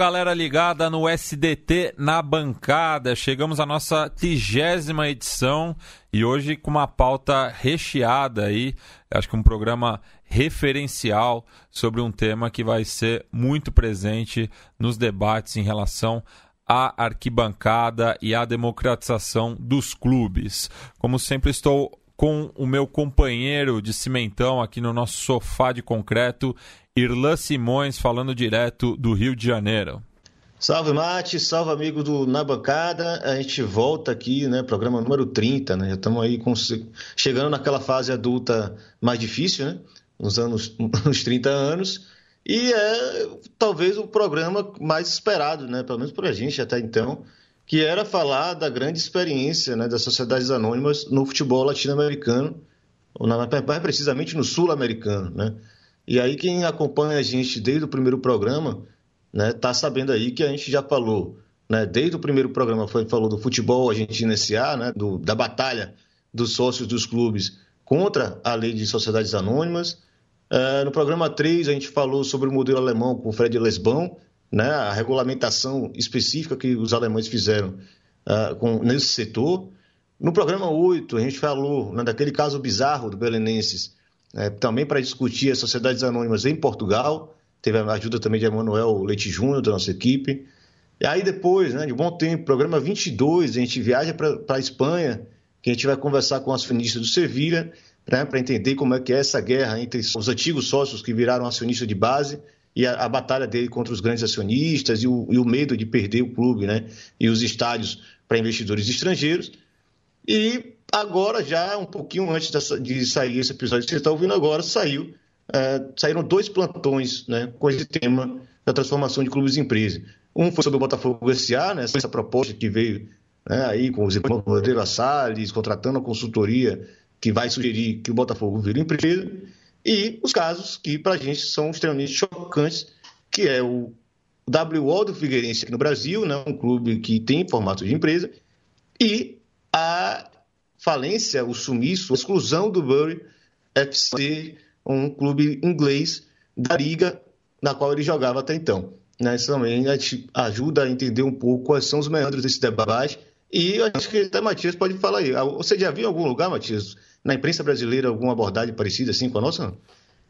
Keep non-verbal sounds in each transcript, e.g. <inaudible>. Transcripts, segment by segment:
Galera ligada no SDT na bancada. Chegamos à nossa trigésima edição e hoje com uma pauta recheada aí. Acho que um programa referencial sobre um tema que vai ser muito presente nos debates em relação à arquibancada e à democratização dos clubes. Como sempre, estou com o meu companheiro de cimentão aqui no nosso sofá de concreto, Irlan Simões, falando direto do Rio de Janeiro. Salve, Mate, salve, amigo do Na Bancada. A gente volta aqui, né? Programa número 30, né? Já estamos aí com... chegando naquela fase adulta mais difícil, né? Nos anos, <laughs> uns 30 anos. E é talvez o programa mais esperado, né? Pelo menos por a gente até então, que era falar da grande experiência né, das sociedades anônimas no futebol latino-americano, ou mais precisamente no sul-americano, né? E aí quem acompanha a gente desde o primeiro programa, né, tá sabendo aí que a gente já falou, né, desde o primeiro programa foi falou do futebol argentino SA, né, do, da batalha dos sócios dos clubes contra a lei de sociedades anônimas. Uh, no programa 3 a gente falou sobre o modelo alemão com o Fred Lesbão, né, a regulamentação específica que os alemães fizeram uh, com, nesse setor. No programa 8 a gente falou né, daquele caso bizarro do Belenenses, é, também para discutir as sociedades anônimas em Portugal. Teve a ajuda também de Emanuel Leite Júnior, da nossa equipe. E aí depois, né, de bom tempo, programa 22, a gente viaja para a Espanha, que a gente vai conversar com o acionista do Sevilha, né, para entender como é que é essa guerra entre os antigos sócios que viraram acionistas de base e a, a batalha dele contra os grandes acionistas e o, e o, medo de perder o clube né, e os estádios para investidores estrangeiros. E agora, já um pouquinho antes de sair esse episódio que você está ouvindo agora, saiu, é, saíram dois plantões né, com esse tema da transformação de clubes em empresa. Um foi sobre o Botafogo SA, né, essa proposta que veio né, aí com os irmãos Moreira Salles, contratando a consultoria que vai sugerir que o Botafogo vire empresa, e os casos que para a gente são extremamente chocantes, que é o WO do Figueirense aqui no Brasil, né, um clube que tem formato de empresa, e a falência, o sumiço, a exclusão do Bury FC, um clube inglês da liga na qual ele jogava até então. Isso também ajuda a entender um pouco quais são os meandros desse debate. E acho que até Matias pode falar aí. Ah, você já viu em algum lugar, Matias, na imprensa brasileira, alguma abordagem parecida assim com a nossa?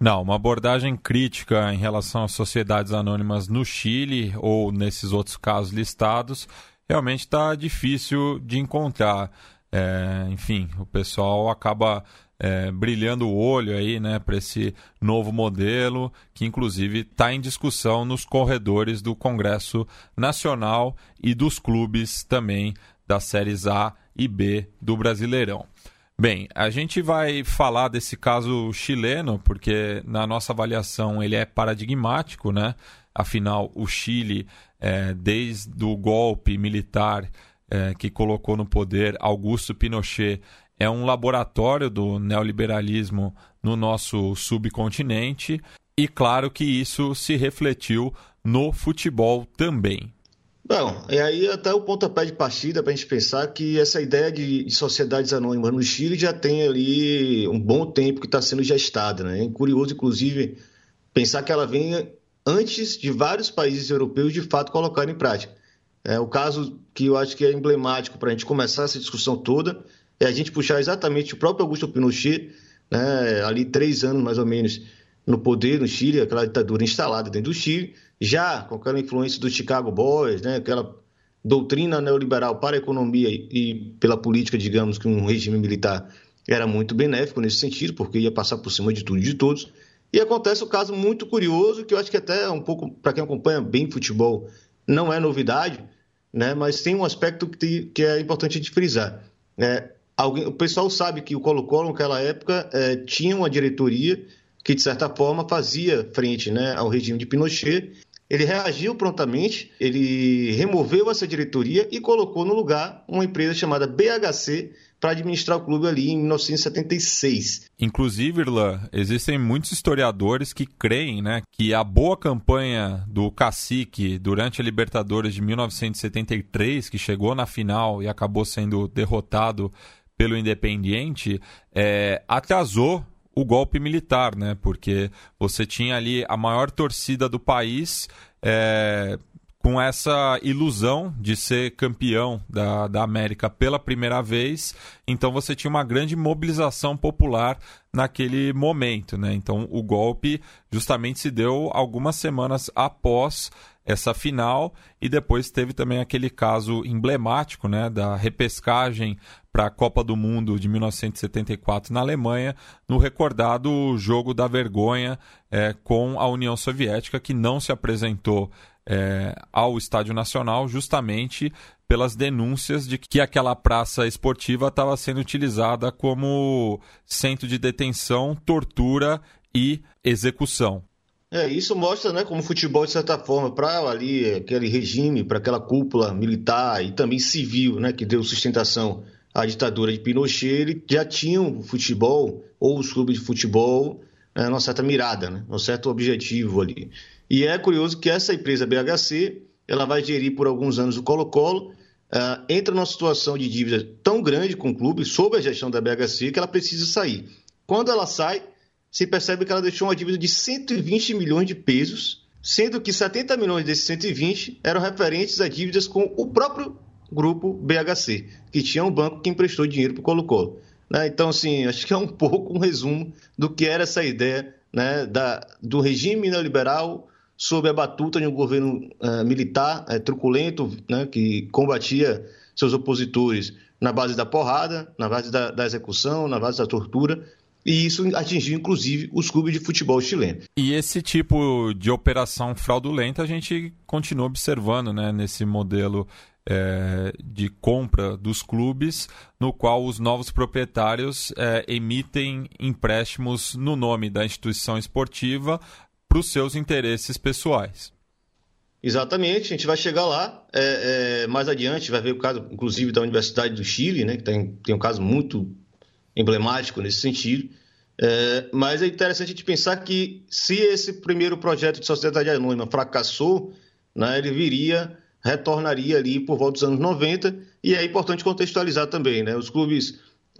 Não, uma abordagem crítica em relação às sociedades anônimas no Chile ou nesses outros casos listados realmente está difícil de encontrar. É, enfim, o pessoal acaba é, brilhando o olho aí, né, para esse novo modelo que inclusive está em discussão nos corredores do Congresso Nacional e dos clubes também das séries A e B do Brasileirão. Bem, a gente vai falar desse caso chileno porque na nossa avaliação ele é paradigmático, né? Afinal, o Chile, é, desde o golpe militar é, que colocou no poder Augusto Pinochet é um laboratório do neoliberalismo no nosso subcontinente e claro que isso se refletiu no futebol também. Bom, e aí até o pontapé de partida para a gente pensar que essa ideia de sociedades anônimas no Chile já tem ali um bom tempo que está sendo gestada. Né? É curioso, inclusive, pensar que ela vem antes de vários países europeus de fato colocarem em prática. É, o caso que eu acho que é emblemático para a gente começar essa discussão toda é a gente puxar exatamente o próprio Augusto Pinochet, né, ali três anos mais ou menos no poder no Chile, aquela ditadura instalada dentro do Chile, já com aquela influência do Chicago Boys, né, aquela doutrina neoliberal para a economia e pela política, digamos que um regime militar era muito benéfico nesse sentido, porque ia passar por cima de tudo e de todos. E acontece um caso muito curioso, que eu acho que até um pouco, para quem acompanha bem futebol, não é novidade, né? mas tem um aspecto que, que é importante de frisar. É, alguém, o pessoal sabe que o Colo-Colo, naquela época, é, tinha uma diretoria que, de certa forma, fazia frente né, ao regime de Pinochet. Ele reagiu prontamente, ele removeu essa diretoria e colocou no lugar uma empresa chamada BHC, para administrar o clube ali em 1976. Inclusive, Irlan, existem muitos historiadores que creem né, que a boa campanha do Cacique durante a Libertadores de 1973, que chegou na final e acabou sendo derrotado pelo Independiente, é, atrasou o golpe militar, né? Porque você tinha ali a maior torcida do país é, com essa ilusão de ser campeão da, da América pela primeira vez. Então você tinha uma grande mobilização popular naquele momento. Né? Então o golpe justamente se deu algumas semanas após essa final e depois teve também aquele caso emblemático né, da repescagem para a Copa do Mundo de 1974 na Alemanha, no recordado jogo da vergonha é, com a União Soviética, que não se apresentou é, ao Estádio Nacional justamente pelas denúncias de que aquela praça esportiva estava sendo utilizada como centro de detenção, tortura e execução. É, isso mostra, né, como o futebol, de certa forma, para ali aquele regime, para aquela cúpula militar e também civil, né, que deu sustentação à ditadura de Pinochet, ele já tinha o futebol, ou os clubes de futebol, né, uma certa mirada, né, um certo objetivo ali. E é curioso que essa empresa BHC, ela vai gerir por alguns anos o Colo-Colo, uh, entra numa situação de dívida tão grande com o clube, sob a gestão da BHC, que ela precisa sair. Quando ela sai, se percebe que ela deixou uma dívida de 120 milhões de pesos, sendo que 70 milhões desses 120 eram referentes a dívidas com o próprio grupo BHC, que tinha um banco que emprestou dinheiro para o Colo-Colo. Né? Então, assim, <laughs> acho que é um pouco um resumo do que era essa ideia né, da, do regime neoliberal sob a batuta de um governo uh, militar uh, truculento, né, que combatia seus opositores na base da porrada, na base da, da execução, na base da tortura, e isso atingiu, inclusive, os clubes de futebol chileno. E esse tipo de operação fraudulenta a gente continua observando né, nesse modelo é, de compra dos clubes, no qual os novos proprietários é, emitem empréstimos no nome da instituição esportiva para os seus interesses pessoais. Exatamente, a gente vai chegar lá é, é, mais adiante, vai ver o caso, inclusive, da Universidade do Chile, né, que tem, tem um caso muito emblemático nesse sentido. É, mas é interessante a gente pensar que se esse primeiro projeto de sociedade anônima fracassou, né, ele viria, retornaria ali por volta dos anos 90, e é importante contextualizar também, né, os clubes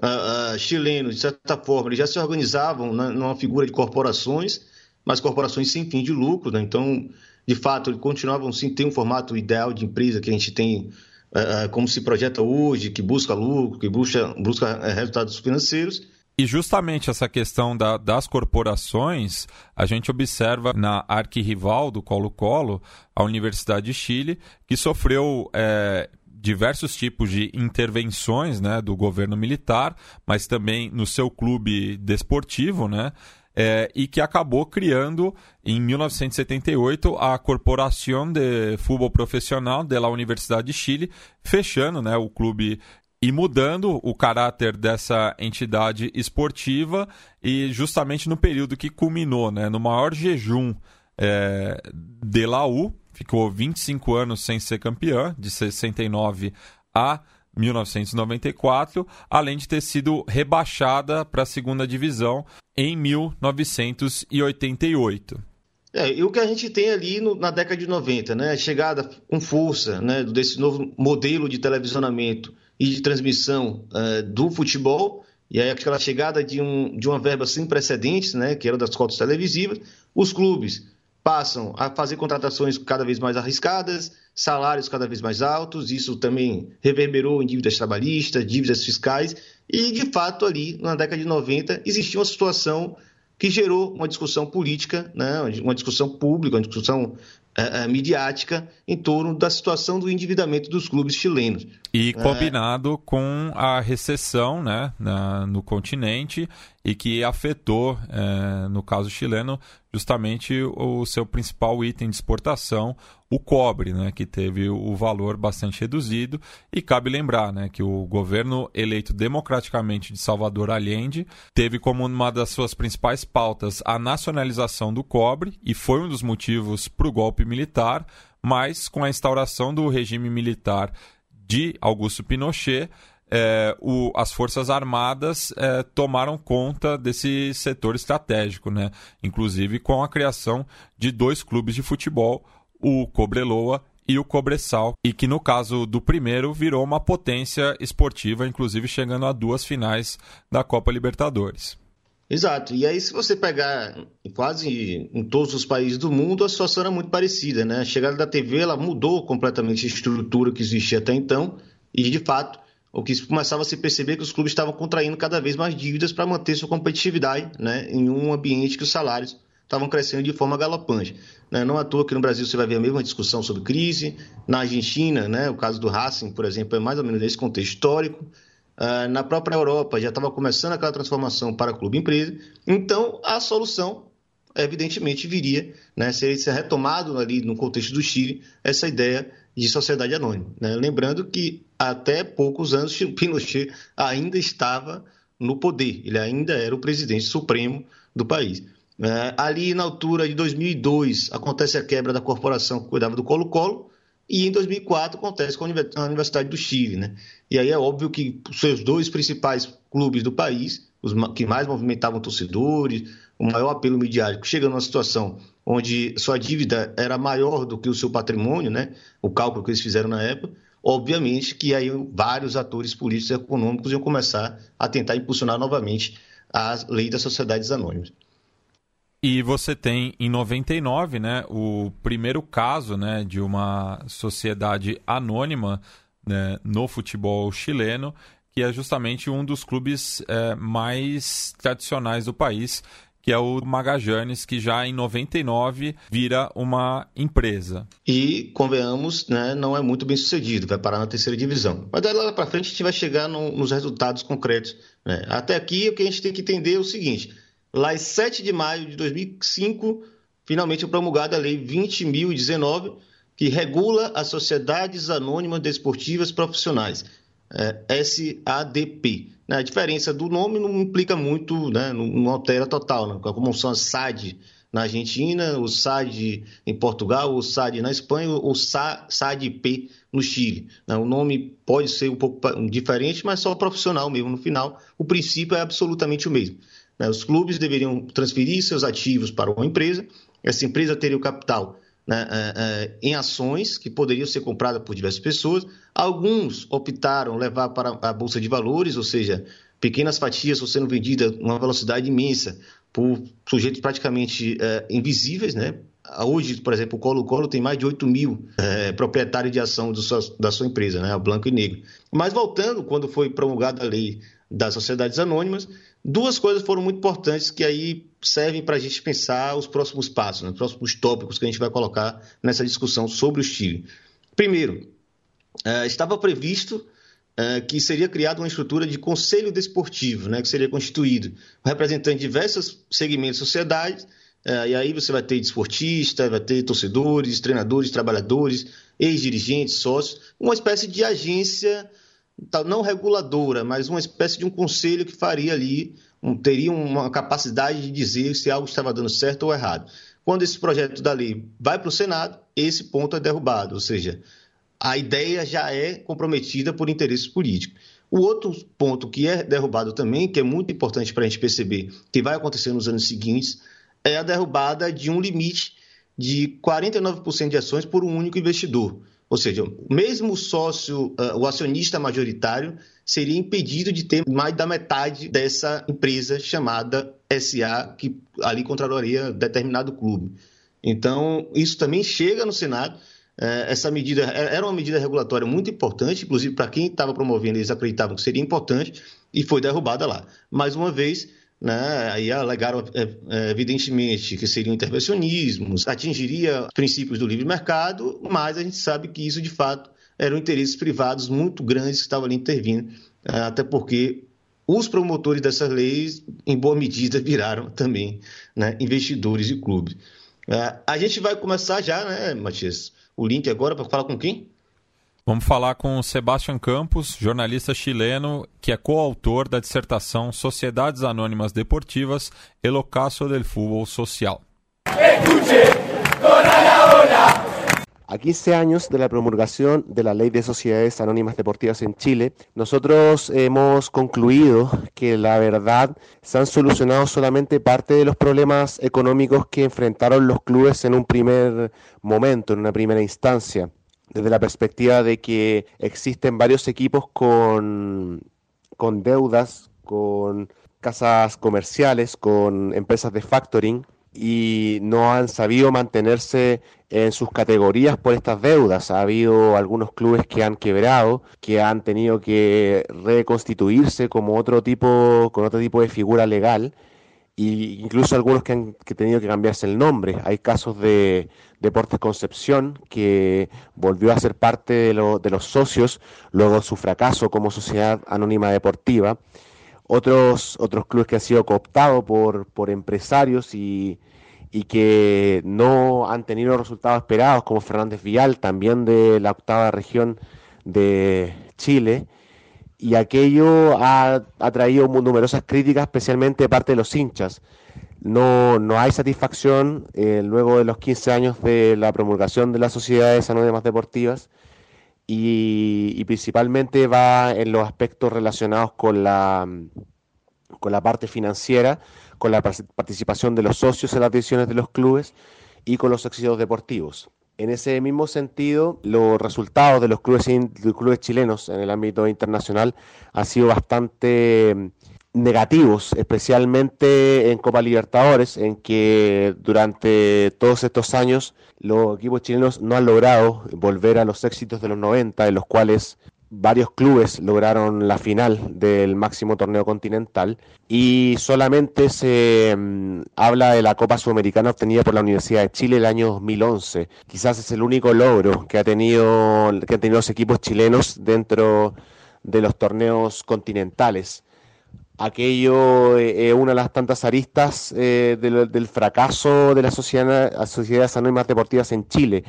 uh, uh, chilenos, de certa forma, eles já se organizavam na, numa figura de corporações, mas corporações sem fim de lucro, né? então, de fato, continuavam sem ter um formato ideal de empresa que a gente tem, uh, como se projeta hoje, que busca lucro, que busca, busca uh, resultados financeiros. E justamente essa questão da, das corporações, a gente observa na arquirrival do Colo-Colo, a Universidade de Chile, que sofreu é, diversos tipos de intervenções né, do governo militar, mas também no seu clube desportivo, né? É, e que acabou criando, em 1978, a Corporación de Fútbol Profissional da Universidade de Chile, fechando né, o clube e mudando o caráter dessa entidade esportiva e justamente no período que culminou, né, no maior jejum é, de Laú, ficou 25 anos sem ser campeã, de 69 a 1994, além de ter sido rebaixada para a segunda divisão em 1988. É, e o que a gente tem ali no, na década de 90, né? A chegada com força né, desse novo modelo de televisionamento e de transmissão uh, do futebol, e aí aquela chegada de, um, de uma verba sem precedentes, né, que era das cotas televisivas, os clubes passam a fazer contratações cada vez mais arriscadas, salários cada vez mais altos, isso também reverberou em dívidas trabalhistas, dívidas fiscais, e de fato ali na década de 90 existia uma situação que gerou uma discussão política, né, uma discussão pública, uma discussão é, midiática em torno da situação do endividamento dos clubes chilenos. E é. combinado é... com a recessão né, na, no continente e que afetou, é, no caso chileno, justamente o seu principal item de exportação, o cobre, né, que teve o valor bastante reduzido. E cabe lembrar né, que o governo eleito democraticamente de Salvador Allende teve como uma das suas principais pautas a nacionalização do cobre e foi um dos motivos para o golpe militar, mas com a instauração do regime militar de Augusto Pinochet, é, o, as Forças Armadas é, tomaram conta desse setor estratégico, né? inclusive com a criação de dois clubes de futebol, o Cobreloa e o Cobressal, e que no caso do primeiro virou uma potência esportiva, inclusive chegando a duas finais da Copa Libertadores. Exato. E aí, se você pegar quase em todos os países do mundo, a situação era muito parecida, né? A chegada da TV ela mudou completamente a estrutura que existia até então, e de fato, o que começava a se perceber é que os clubes estavam contraindo cada vez mais dívidas para manter sua competitividade, né? Em um ambiente que os salários estavam crescendo de forma galopante. Né? Não à toa que no Brasil você vai ver a mesma discussão sobre crise, na Argentina, né? o caso do Racing, por exemplo, é mais ou menos nesse contexto histórico. Uh, na própria Europa já estava começando aquela transformação para clube-empresa. Então, a solução, evidentemente, viria, né, seria retomado ali no contexto do Chile, essa ideia de sociedade anônima. Né? Lembrando que até poucos anos <laughs> Pinochet ainda estava no poder, ele ainda era o presidente supremo do país. Uh, ali na altura de 2002 acontece a quebra da corporação que cuidava do Colo-Colo, e em 2004 acontece com a Universidade do Chile. Né? E aí é óbvio que os seus dois principais clubes do país, os que mais movimentavam torcedores, o maior apelo midiático, chega numa situação onde sua dívida era maior do que o seu patrimônio, né? o cálculo que eles fizeram na época, obviamente que aí vários atores políticos e econômicos iam começar a tentar impulsionar novamente a lei das sociedades anônimas. E você tem em 99, né, o primeiro caso, né, de uma sociedade anônima né, no futebol chileno, que é justamente um dos clubes é, mais tradicionais do país, que é o Magajanes, que já em 99 vira uma empresa. E, convenhamos, né, não é muito bem sucedido, vai parar na terceira divisão. Mas daí lá para frente a gente vai chegar no, nos resultados concretos. Né? Até aqui o que a gente tem que entender é o seguinte: lá em 7 de maio de 2005, finalmente promulgada a Lei 20.019, que regula as Sociedades Anônimas Desportivas Profissionais, é, SADP. Né, a diferença do nome não implica muito, né, não, não altera total, né, como são as SAD na Argentina, o SAD em Portugal, o SAD na Espanha, o SADP no Chile. Né? O nome pode ser um pouco diferente, mas só profissional mesmo no final. O princípio é absolutamente o mesmo. Né? Os clubes deveriam transferir seus ativos para uma empresa, essa empresa teria o capital né, é, é, em ações que poderiam ser compradas por diversas pessoas. Alguns optaram levar para a Bolsa de Valores, ou seja, pequenas fatias estão sendo vendidas uma velocidade imensa por sujeitos praticamente é, invisíveis, né? Hoje, por exemplo, o Colo-Colo tem mais de 8 mil proprietários de ação sua, da sua empresa, né? O Blanco e Negro. Mas voltando, quando foi promulgada a lei das sociedades anônimas, duas coisas foram muito importantes que aí servem para a gente pensar os próximos passos, né, os próximos tópicos que a gente vai colocar nessa discussão sobre o Chile. Primeiro, uh, estava previsto uh, que seria criada uma estrutura de conselho desportivo, né, que seria constituído representando diversos segmentos da sociedade, uh, e aí você vai ter desportista, vai ter torcedores, treinadores, trabalhadores, ex-dirigentes, sócios, uma espécie de agência não reguladora, mas uma espécie de um conselho que faria ali, um, teria uma capacidade de dizer se algo estava dando certo ou errado. Quando esse projeto da lei vai para o Senado, esse ponto é derrubado, ou seja, a ideia já é comprometida por interesses políticos. O outro ponto que é derrubado também, que é muito importante para a gente perceber que vai acontecer nos anos seguintes, é a derrubada de um limite de 49% de ações por um único investidor. Ou seja, mesmo o sócio, uh, o acionista majoritário, seria impedido de ter mais da metade dessa empresa chamada SA, que ali controlaria determinado clube. Então, isso também chega no Senado. Uh, essa medida é, era uma medida regulatória muito importante, inclusive para quem estava promovendo, eles acreditavam que seria importante, e foi derrubada lá. Mais uma vez, né? Aí alegaram, é, é, evidentemente, que seriam intervencionismos, atingiria princípios do livre mercado, mas a gente sabe que isso, de fato, eram interesses privados muito grandes que estavam ali intervindo, é, até porque os promotores dessas leis, em boa medida, viraram também né, investidores de clubes. A gente vai começar já, né, Matias? O link agora para falar com quem? Vamos falar com Sebastian Campos, jornalista chileno, que é coautor da dissertação Sociedades Anônimas Deportivas, El Ocaso del Fútbol Social. A 15 años de la promulgación de la Ley de Sociedades Anónimas Deportivas en Chile, nosotros hemos concluido que la verdad se han solucionado solamente parte de los problemas económicos que enfrentaron los clubes en un primer momento, en una primera instancia desde la perspectiva de que existen varios equipos con, con deudas, con casas comerciales, con empresas de factoring y no han sabido mantenerse en sus categorías por estas deudas. Ha habido algunos clubes que han quebrado, que han tenido que reconstituirse como otro tipo, con otro tipo de figura legal, e incluso algunos que han tenido que cambiarse el nombre. Hay casos de Deportes Concepción, que volvió a ser parte de, de los socios luego de su fracaso como sociedad anónima deportiva otros, otros clubes que han sido cooptados por, por empresarios y, y que no han tenido resultados esperados, como Fernández Vial, también de la octava región de Chile. Y aquello ha, ha traído numerosas críticas, especialmente de parte de los hinchas. No, no hay satisfacción eh, luego de los 15 años de la promulgación de las sociedades anónimas deportivas y, principalmente va en los aspectos relacionados con la, con la parte financiera, con la participación de los socios en las decisiones de los clubes y con los éxitos deportivos. En ese mismo sentido, los resultados de los clubes, clubes chilenos en el ámbito internacional han sido bastante negativos, especialmente en Copa Libertadores, en que durante todos estos años los equipos chilenos no han logrado volver a los éxitos de los 90, en los cuales varios clubes lograron la final del máximo torneo continental y solamente se mm, habla de la Copa Sudamericana obtenida por la Universidad de Chile el año 2011. Quizás es el único logro que ha tenido que han tenido los equipos chilenos dentro de los torneos continentales aquello es eh, eh, una de las tantas aristas eh, del, fracaso de las sociedades anónimas deportivas en Chile.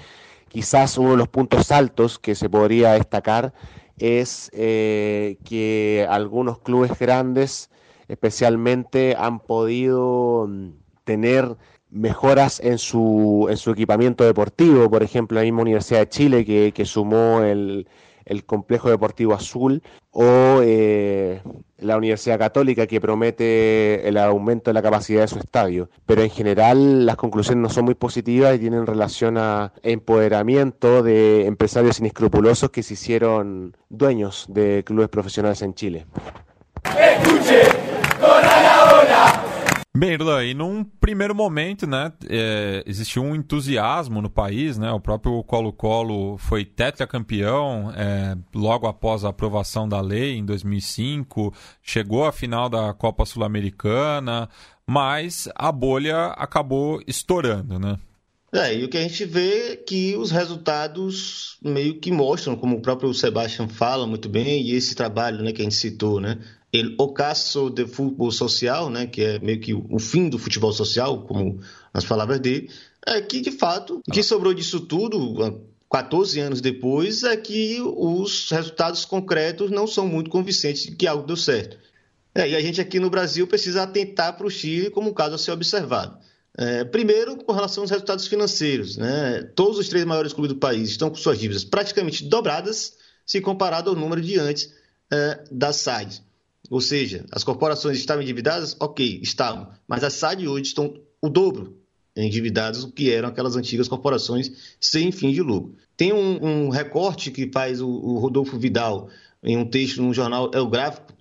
Quizás uno de los puntos altos que se podría destacar es que algunos clubes grandes especialmente han podido mm, tener mejoras en su, en su equipamiento deportivo, por ejemplo, la misma Universidad de Chile que, que sumó el, el Complejo Deportivo Azul o eh, la Universidad Católica que promete el aumento de la capacidad de su estadio. Pero en general las conclusiones no son muy positivas y tienen relación a empoderamiento de empresarios inescrupulosos que se hicieron dueños de clubes profesionales en Chile. Escuche, Bem, Irlan, e num primeiro momento, né, é, existiu um entusiasmo no país, né, o próprio Colo-Colo foi tetracampeão é, logo após a aprovação da lei em 2005, chegou à final da Copa Sul-Americana, mas a bolha acabou estourando, né? É, e o que a gente vê é que os resultados meio que mostram, como o próprio Sebastian fala muito bem, e esse trabalho né, que a gente citou, né? El ocaso de futebol social, né, que é meio que o fim do futebol social, como nas palavras dele, é que, de fato, o que sobrou disso tudo, 14 anos depois, é que os resultados concretos não são muito convincentes de que algo deu certo. É, e a gente aqui no Brasil precisa atentar para o Chile como um caso a ser observado. É, primeiro, com relação aos resultados financeiros. Né? Todos os três maiores clubes do país estão com suas dívidas praticamente dobradas se comparado ao número de antes é, das SAIDs. Ou seja, as corporações estavam endividadas? Ok, estavam. Mas as SAD hoje estão o dobro endividadas do que eram aquelas antigas corporações sem fim de lucro. Tem um, um recorte que faz o, o, Rodolfo Vidal em um texto no jornal El Gráfico,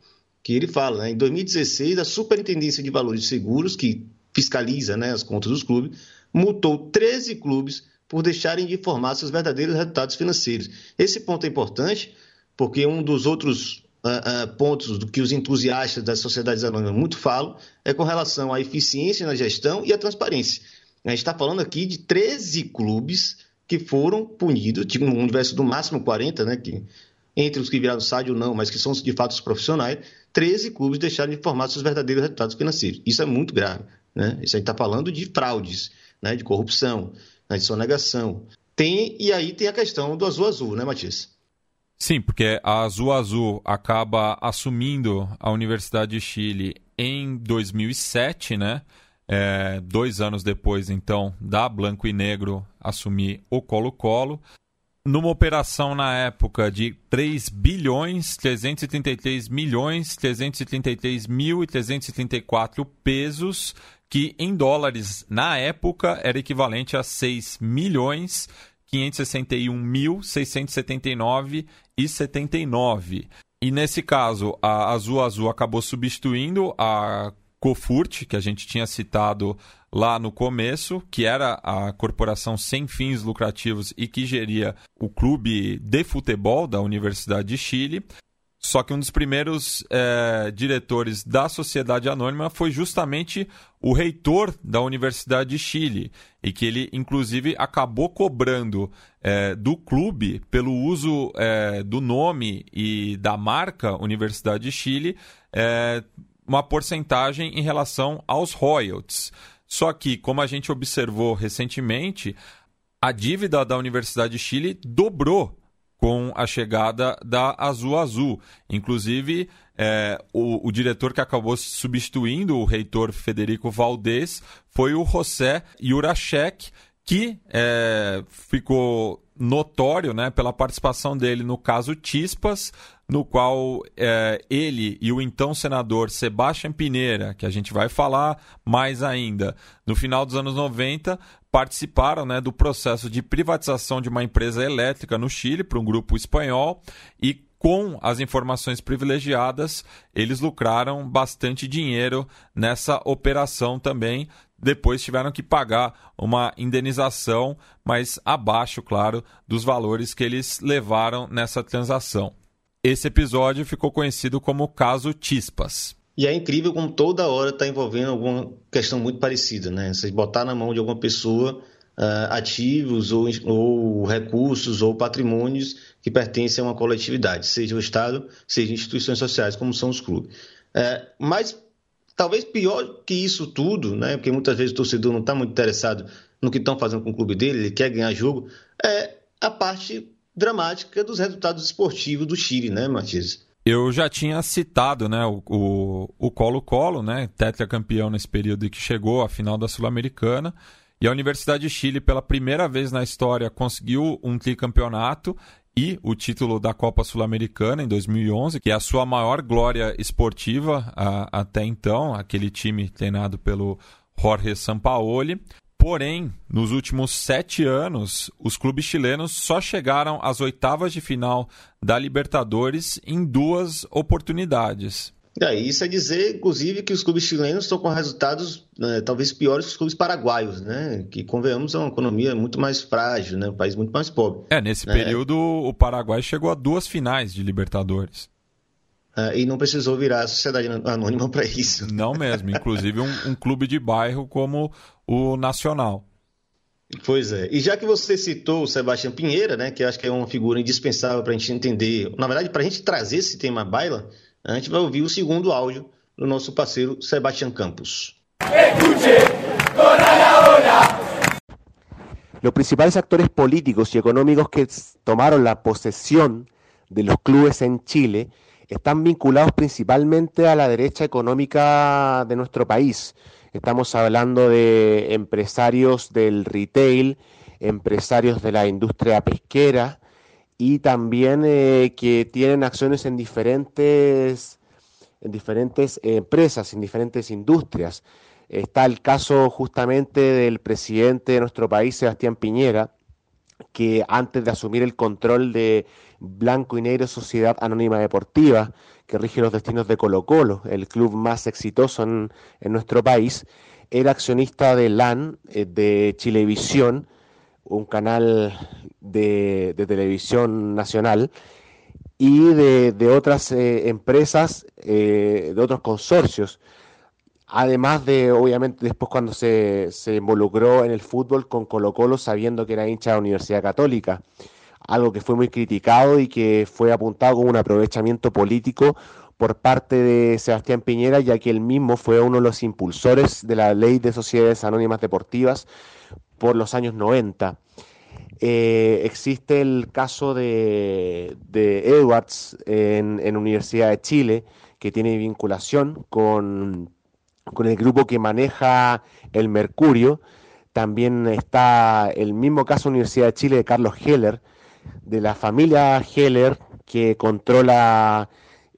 que ele fala, né, em 2016, a Superintendência de Valores Seguros, que fiscaliza né, as contas dos clubes, multou 13 clubes por deixarem de informar seus verdadeiros resultados financeiros. Esse ponto é importante porque um dos outros uh, uh, pontos do que os entusiastas das sociedades anônimas muito falam é com relação à eficiência na gestão e à transparência. A gente está falando aqui de 13 clubes que foram punidos, tipo um universo do máximo 40, né, que, entre os que viraram SAD ou não, mas que são de fato os profissionais, 13 clubes deixaram de informar seus verdadeiros resultados financeiros. Isso é muito grave. Né? Isso a gente está falando de fraudes, né, de corrupção, né, de sonegação. Tem, e aí tem a questão do azul azul, né, Matias? Sim, porque a Azul Azul acaba assumindo a Universidade de Chile em 2007, né? É, dois anos depois, então, da Blanco e Negro assumir o Colo-Colo. Numa operação na época de 3 bilhões 333 milhões 333 mil e 334 pesos, que em dólares na época era equivalente a 6 milhões 561.679 e 79. E nesse caso, a Azul Azul acabou substituindo a Cofurt, que a gente tinha citado lá no começo, que era a corporação sem fins lucrativos e que geria o clube de futebol da Universidade de Chile. Só que um dos primeiros é, diretores da Sociedade Anônima foi justamente o reitor da Universidade de Chile, e que ele, inclusive, acabou cobrando é, do clube, pelo uso é, do nome e da marca Universidade de Chile, é, uma porcentagem em relação aos royalties. Só que, como a gente observou recentemente, a dívida da Universidade de Chile dobrou com a chegada da Azul Azul. Inclusive, é, o, o, diretor que acabou substituindo o reitor Federico Valdez foi o José Jurachek, que é, ficou notório né, pela participação dele no caso Tispas, no qual é, ele e o então senador Sebastião Pineira, que a gente vai falar mais ainda, no final dos anos 90, participaram né, do processo de privatização de uma empresa elétrica no Chile para um grupo espanhol e com as informações privilegiadas, eles lucraram bastante dinheiro nessa operação também. Depois tiveram que pagar uma indenização, mas abaixo, claro, dos valores que eles levaram nessa transação. Esse episódio ficou conhecido como o caso Tispas. E é incrível como toda hora está envolvendo alguma questão muito parecida, né? Você botar na mão de alguma pessoa uh, ativos ou, ou, recursos ou patrimônios que pertencem a uma coletividade, seja o Estado, seja instituições sociais, como são os clubes. Uh, mas talvez pior que isso tudo, né? Porque muitas vezes o torcedor não está muito interessado no que estão fazendo com o clube dele, ele quer ganhar jogo, é a parte dramática dos resultados esportivos do Chile, né, Matias? Eu já tinha citado né, o Colo-Colo, né, tetracampeão nesse período que chegou à final da Sul-Americana. E a Universidade de Chile, pela primeira vez na história, conseguiu um tricampeonato e o título da Copa Sul-Americana em 2011, que é a sua maior glória esportiva a, até então, aquele time treinado pelo Jorge Sampaoli. Porém, nos últimos sete anos, os clubes chilenos só chegaram às oitavas de final da Libertadores em duas oportunidades. É, isso é dizer, inclusive, que os clubes chilenos estão com resultados né, talvez piores que os clubes paraguaios, né? Que, convenhamos, é uma economia muito mais frágil, né? um país muito mais pobre. É, nesse né? período o Paraguai chegou a duas finais de Libertadores. Uh, e não precisou virar a sociedade anônima para isso. Não mesmo, inclusive um, um, clube de bairro como o Nacional. Pois é. E já que você citou o Sebastião Pinheira, né, que eu acho que é uma figura indispensável para a gente entender, na verdade, para a gente trazer esse tema à baila, a gente vai ouvir o segundo áudio do nosso parceiro Sebastián Campos. Los principales actores políticos y económicos que tomaron la posesión de los clubes en Chile están vinculados principalmente a la derecha económica de nuestro país. Estamos hablando de empresarios del retail, empresarios de la industria pesquera y también eh, que tienen acciones en diferentes, en diferentes empresas, en diferentes industrias. Está el caso justamente del presidente de nuestro país, Sebastián Piñera, que antes de asumir el control de Blanco y Negro Sociedad Anónima Deportiva, que rige los destinos de Colo Colo, el club más exitoso en, nuestro país, era accionista de LAN, eh, de Chilevisión, un canal de, televisión nacional, y de, otras eh, empresas, eh, de otros consorcios. Además de, obviamente, después cuando se, se involucró en el fútbol con Colo Colo, sabiendo que era hincha de la Universidad Católica algo que fue muy criticado y que fue apuntado como un aprovechamiento político por parte de Sebastián Piñera, ya que él mismo fue uno de los impulsores de la ley de sociedades anónimas deportivas por los años 90. Eh, existe el caso de, Edwards en, en, Universidad de Chile, que tiene vinculación con, con el grupo que maneja el Mercurio. También está el mismo caso Universidad de Chile de Carlos Heller, de la familia Heller que controla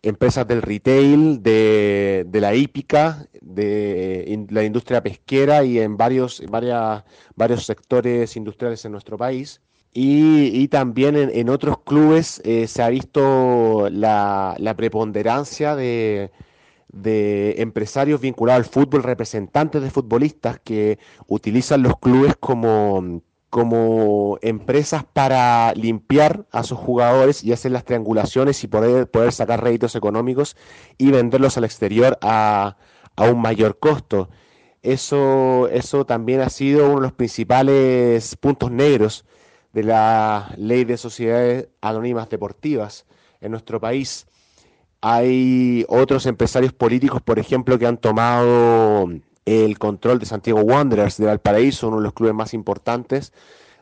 empresas del retail, de, la hípica, de la industria pesquera y en varios, varios sectores industriales en nuestro país. Y, también en, otros clubes eh, se ha visto la, preponderancia de, empresarios vinculados al fútbol, representantes de futbolistas que utilizan los clubes como, como empresas para limpiar a sus jugadores y hacer las triangulaciones y poder, poder sacar réditos económicos y venderlos al exterior a, a un mayor costo. Eso, eso también ha sido uno de los principales puntos negros de la ley de sociedades anónimas deportivas en nuestro país. Hay otros empresarios políticos, por ejemplo, que han tomado el control de Santiago Wanderers de Valparaíso, uno de los clubes más importantes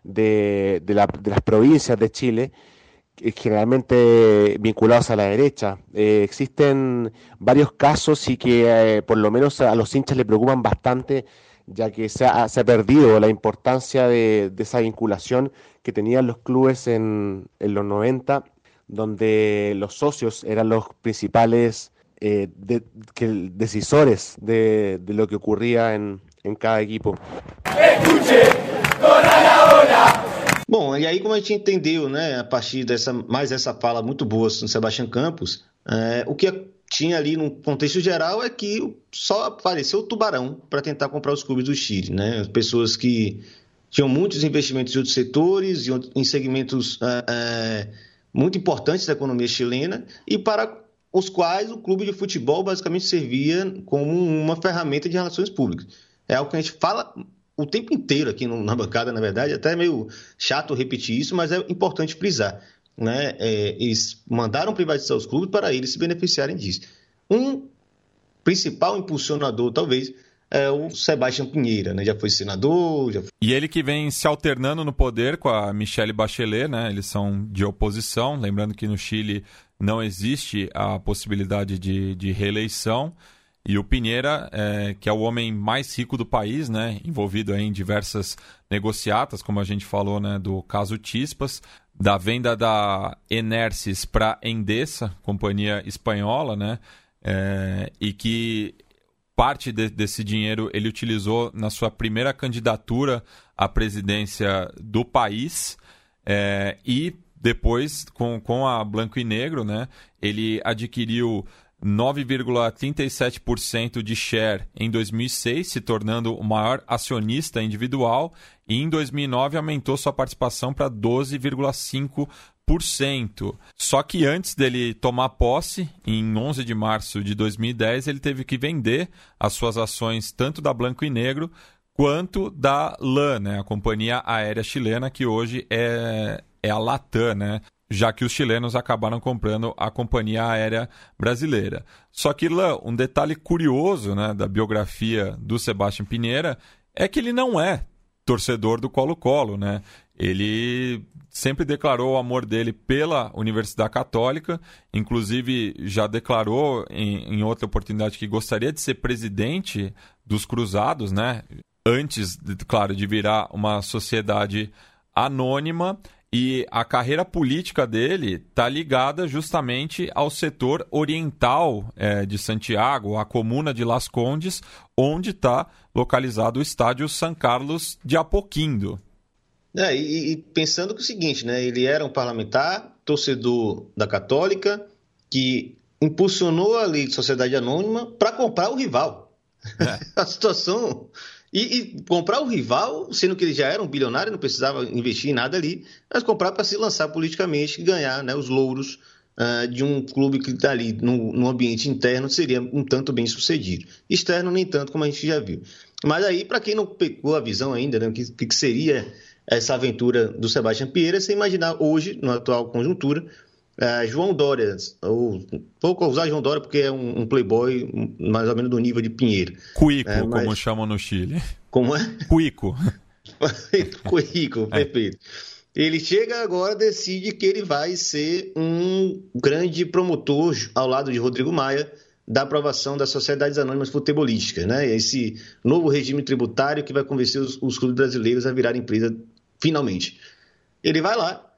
de, de, las provincias de Chile, generalmente vinculados a la derecha. Eh, existen varios casos y que eh, por lo menos a los hinchas le preocupan bastante, ya que se ha, perdido la importancia de, esa vinculación que tenían los clubes en, en, los 90, donde los socios eran los principales eh, que, decisores de, de, lo que ocurría en, en cada equipo. Escuche, Bom, e aí como a gente entendeu, né, a partir dessa mais essa fala muito boa no Sebastião Campos, é, o que tinha ali no contexto geral é que só apareceu o Tubarão para tentar comprar os clubes do Chile, né? Pessoas que tinham muitos investimentos em outros setores, em segmentos é, é, muito importantes da economia chilena e para os quais o clube de futebol basicamente servia como uma ferramenta de relações públicas. É algo que a gente fala o tempo inteiro aqui na bancada, na verdade, até é meio chato repetir isso, mas é importante frisar. Né? É, eles mandaram privatizar os clubes para eles se beneficiarem disso. Um principal impulsionador, talvez, é o Sebastião Pinheira, né? Já foi senador, já foi... E ele que vem se alternando no poder com a Michelle Bachelet, né? Eles são de oposição, lembrando que no Chile não existe a possibilidade de, de reeleição. E o Pinheira, é, que é o homem mais rico do país, né, envolvido em diversas negociatas, como a gente falou, né, do caso Tispas, da venda da Enersis para Endesa, companhia espanhola, né, é, e que parte de, desse dinheiro ele utilizou na sua primeira candidatura à presidência do país é, e depois com, com a Blanco e Negro, né, ele adquiriu 9,37% de share em 2006, se tornando o maior acionista individual, e em 2009 aumentou sua participação para 12,5%. Só que antes dele tomar posse, em 11 de março de 2010, ele teve que vender as suas ações tanto da Blanco e Negro quanto da LAN, né, a companhia aérea chilena que hoje é, é a Latam, né? já que os chilenos acabaram comprando a companhia aérea brasileira. Só que lá, um detalhe curioso né, da biografia do Sebastião Pinheira é que ele não é torcedor do Colo-Colo, né? Ele sempre declarou o amor dele pela Universidade Católica, inclusive já declarou em, em outra oportunidade que gostaria de ser presidente dos Cruzados, né? Antes, claro, de virar uma sociedade anônima e a carreira política dele está ligada justamente ao setor oriental é, de Santiago, a comuna de Las Condes, onde está localizado o estádio San Carlos de Apoquindo. É, e, e, pensando que é o seguinte, né, ele era um parlamentar, torcedor da Católica, que impulsionou a lei de sociedade anônima para comprar o rival. É. <laughs> a situação e, e, comprar o rival, sendo que ele já era um bilionário, não precisava investir em nada ali, mas comprar para se lançar politicamente e ganhar né, os louros uh, de um clube que está ali no, no, ambiente interno seria um tanto bem sucedido. Externo, nem tanto, como a gente já viu. Mas aí, para quem não pegou a visão ainda, né, que, que seria essa aventura do Sebastião Pieira, você imaginar hoje, na atual conjuntura, é, João Dória, ou, vou usar João Dória porque é um, um playboy mais ou menos do nível de Pinheiro. Cuico, é, mas... como chamam no Chile. Como é? Cuico. <laughs> Cuico, é. perfeito. Ele chega agora decide que ele vai ser um grande promotor ao lado de Rodrigo Maia da aprovação das sociedades anônimas futebolísticas, né? Esse novo regime tributário que vai convencer os, os clubes brasileiros a virar empresa finalmente. Ele vai lá,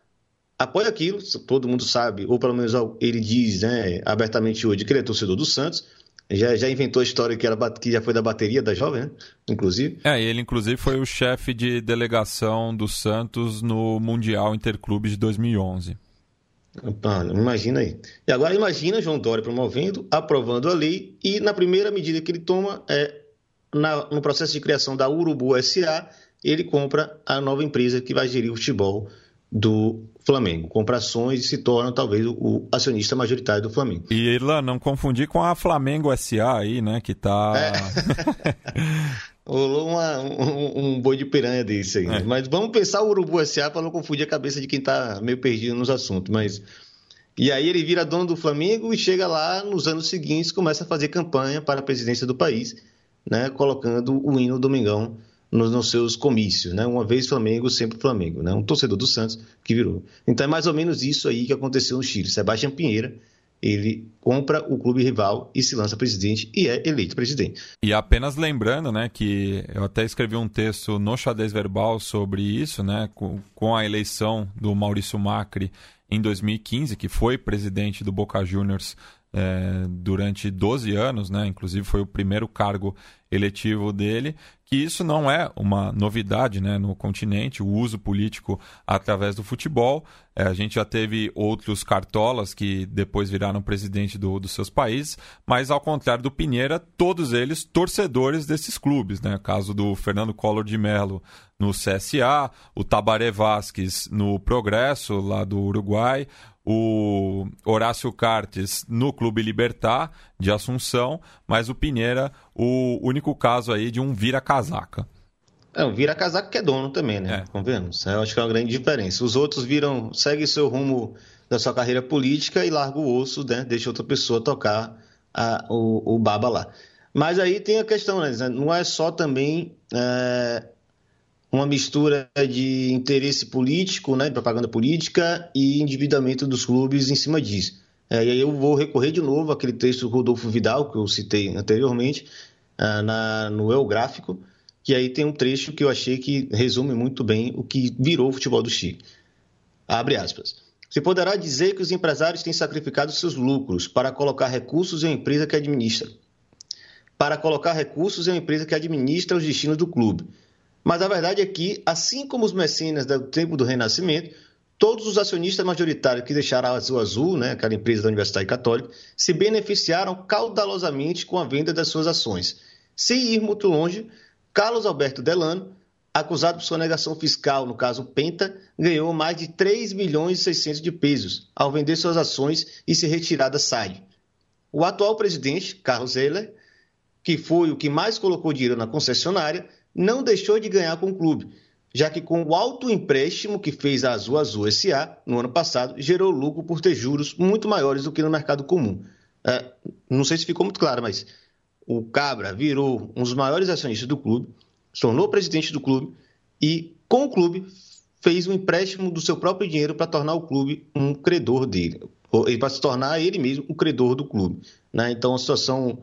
apoia aquilo, todo mundo sabe, ou pelo menos ele diz né, abertamente hoje que ele é torcedor do Santos, Já, já inventou a história que, era, que já foi da bateria da jovem, né? Inclusive. É, ele inclusive foi o chefe de delegação do Santos no Mundial Interclubes de 2011. Ah, imagina aí. E agora imagina João Dória promovendo, aprovando a lei e na primeira medida que ele toma é na, no processo de criação da Urubu SA, ele compra a nova empresa que vai gerir o futebol do Flamengo. Compra ações e se torna talvez o acionista majoritário do Flamengo. E Irlan, não confundir com a Flamengo SA aí, né? Que tá. É. <laughs> Rolou uma, um, um, boi de piranha desse aí. Né? É. Mas vamos pensar o Urubu SA para não confundir a cabeça de quem está meio perdido nos assuntos. Mas. E aí ele vira dono do Flamengo e chega lá nos anos seguintes, começa a fazer campanha para a presidência do país, né? Colocando o hino Domingão nos, nos, seus comícios, né? Uma vez Flamengo, sempre Flamengo, né? Um torcedor do Santos que virou. Então é mais ou menos isso aí que aconteceu no Chile. Sebastião Pinheira, ele compra o clube rival e se lança presidente e é eleito presidente. E apenas lembrando, né, que eu até escrevi um texto no Xadrez Verbal sobre isso, né, com, com a eleição do Maurício Macri em 2015, que foi presidente do Boca Juniors é, durante 12 anos, né? Inclusive foi o primeiro cargo eletivo dele, que isso não é uma novidade né, no continente, o uso político através do futebol. É, a gente já teve outros cartolas que depois viraram presidente do, dos seus países, mas ao contrário do Pinheira, todos eles torcedores desses clubes. Né? Caso do Fernando Collor de Mello no CSA, o Tabaré Vasquez no Progresso, lá do Uruguai, o Horácio Cartes no Clube Libertar de Assunção, mas o Pinheira, o único caso aí de um vira-casaca. É, um vira-casaca que é dono também, né? É. Convenhamos. Eu acho que é uma grande diferença. Os outros viram, segue seu rumo da sua carreira política e larga o osso, né? Deixa outra pessoa tocar a, o, o baba lá. Mas aí tem a questão, né? Não é só também é, uma mistura de interesse político, né, propaganda política e endividamento dos clubes em cima disso. É, e aí eu vou recorrer de novo àquele texto do Rodolfo Vidal, que eu citei anteriormente, uh, na, no El Gráfico, que aí tem um trecho que eu achei que resume muito bem o que virou o futebol do Chile. Abre aspas. Se poderá dizer que os empresários têm sacrificado seus lucros para colocar recursos em uma empresa que administra. Para colocar recursos em uma empresa que administra os destinos do clube mas a verdade é que, assim como os mecenas do tempo do Renascimento, todos os acionistas majoritários que deixaram a Azul Azul, né, aquela empresa da Universidade Católica, se beneficiaram caudalosamente com a venda das suas ações. Sem ir muito longe, Carlos Alberto Delano, acusado por sonegação fiscal, no caso Penta, ganhou mais de 3 milhões e 600 de pesos ao vender suas ações e se retirar da SAD. O atual presidente, Carlos Heller, que foi o que mais colocou dinheiro na concessionária, não deixou de ganhar com o clube, já que com o alto empréstimo que fez a Azul Azul SA no ano passado, gerou lucro por ter juros muito maiores do que no mercado comum. É, não sei se ficou muito claro, mas o Cabra virou um dos maiores acionistas do clube, se tornou presidente do clube e, com o clube, fez um empréstimo do seu próprio dinheiro para tornar o clube um credor dele, para se tornar ele mesmo um credor do clube. Né? Então, a situação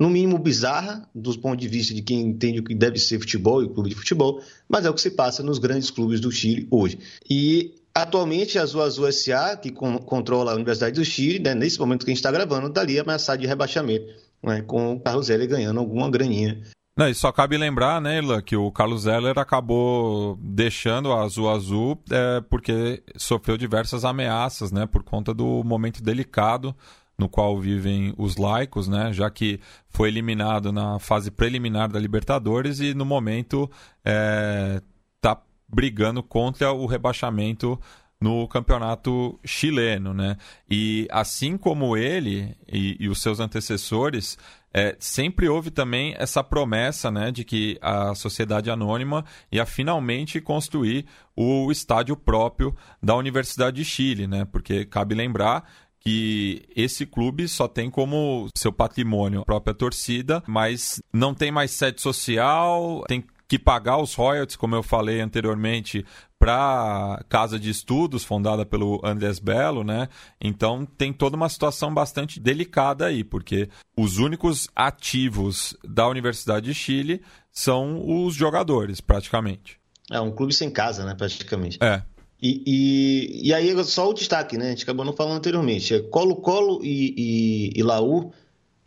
no mínimo bizarra, dos pontos de vista de quem entende o que deve ser futebol e clube de futebol, mas é o que se passa nos grandes clubes do Chile hoje. E atualmente a Azul Azul SA, que com, controla a Universidade do Chile, né, nesse momento que a gente está gravando, estaria tá ameaçada de rebaixamento, né, com o Carlos Heller ganhando alguma graninha. Não, e só cabe lembrar, né, Ilan, que o Carlos Heller acabou deixando a Azul Azul é, porque sofreu diversas ameaças, né, por conta do momento delicado no qual vivem os laicos, né? Já que foi eliminado na fase preliminar da Libertadores e no momento está é, brigando contra o rebaixamento no campeonato chileno, né? E assim como ele e, e os seus antecessores, é, sempre houve também essa promessa, né, de que a sociedade anônima ia finalmente construir o estádio próprio da Universidade de Chile, né? Porque cabe lembrar que esse clube só tem como seu patrimônio a própria torcida, mas não tem mais sede social, tem que pagar os royalties, como eu falei anteriormente, para casa de estudos fundada pelo Andrés Belo, né? Então tem toda uma situação bastante delicada aí, porque os únicos ativos da Universidade de Chile são os jogadores, praticamente. É um clube sem casa, né, praticamente. É. E, e, e, aí, só o destaque, né? A gente acabou não falando anteriormente. É Colo-Colo e, e, e Laú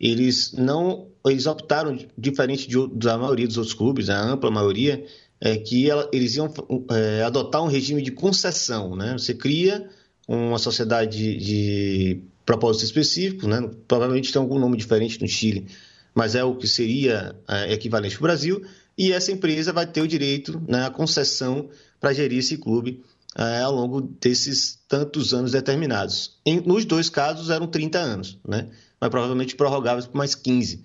eles não eles optaram diferente de, da maioria dos outros clubes, a ampla maioria, é que ela, eles iam é, adotar um regime de concessão, né? Você cria uma sociedade de, de propósito específico, né? Provavelmente tem algum nome diferente no Chile, mas é o que seria é, equivalente para o Brasil. E essa empresa vai ter o direito, né, a concessão para gerir esse clube é, ao longo desses tantos anos determinados. Em, nos dois casos eram 30 anos, né? mas provavelmente prorrogáveis por mais 15.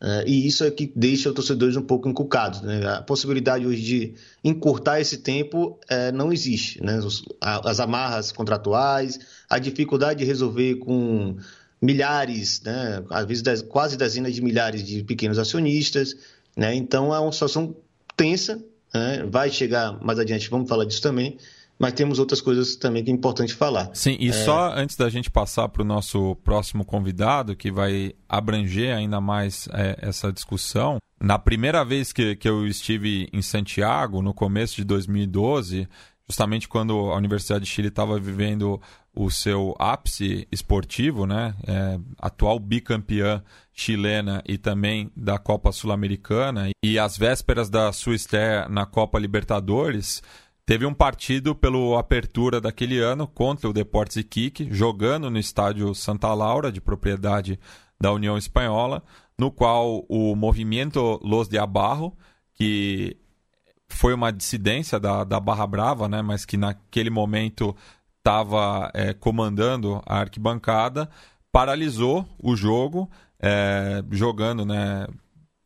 É, e isso é que deixa os torcedores um pouco encucados. Né? A possibilidade hoje de encurtar esse tempo é, não existe. Né? Os, a, as amarras contratuais, a dificuldade de resolver com milhares, né? às vezes dez, quase dezenas de milhares de pequenos acionistas. Né? Então é uma situação tensa. Né? Vai chegar mais adiante, vamos falar disso também mas temos outras coisas também que é importante falar. Sim, e é... só antes da gente passar para o nosso próximo convidado, que vai abranger ainda mais é, essa discussão, na primeira vez que, que eu estive em Santiago, no começo de 2012, justamente quando a Universidade de Chile estava vivendo o seu ápice esportivo, né? É, atual bicampeã chilena e também da Copa Sul-Americana, e às vésperas da sua estreia na Copa Libertadores, Teve um partido pelo Apertura daquele ano contra o Deportes Iquique, jogando no estádio Santa Laura, de propriedade da União Espanhola, no qual o movimento Los de Abarro, que foi uma dissidência da, da Barra Brava, né, mas que naquele momento estava é, comandando a arquibancada, paralisou o jogo, é, jogando né,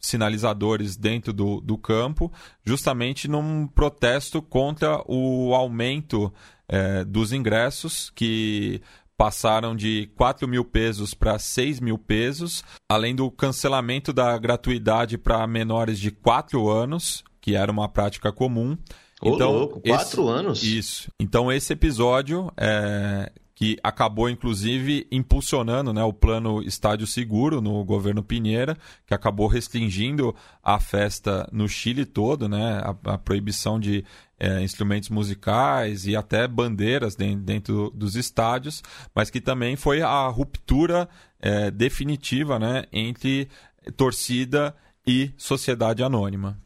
sinalizadores dentro do, do campo, justamente num protesto contra o aumento é, dos ingressos, que passaram de 4 mil pesos para 6 mil pesos, além do cancelamento da gratuidade para menores de 4 anos, que era uma prática comum. Ô, então, louco, quatro esse, anos? Isso. Então, esse episódio é, que acabou inclusive impulsionando né, o plano Estádio Seguro no governo Pinheira, que acabou restringindo a festa no Chile todo, né, a, a proibição de é, instrumentos musicais e até bandeiras dentro, dentro, dos estádios, mas que também foi a ruptura é, definitiva né, entre torcida e sociedade anônima.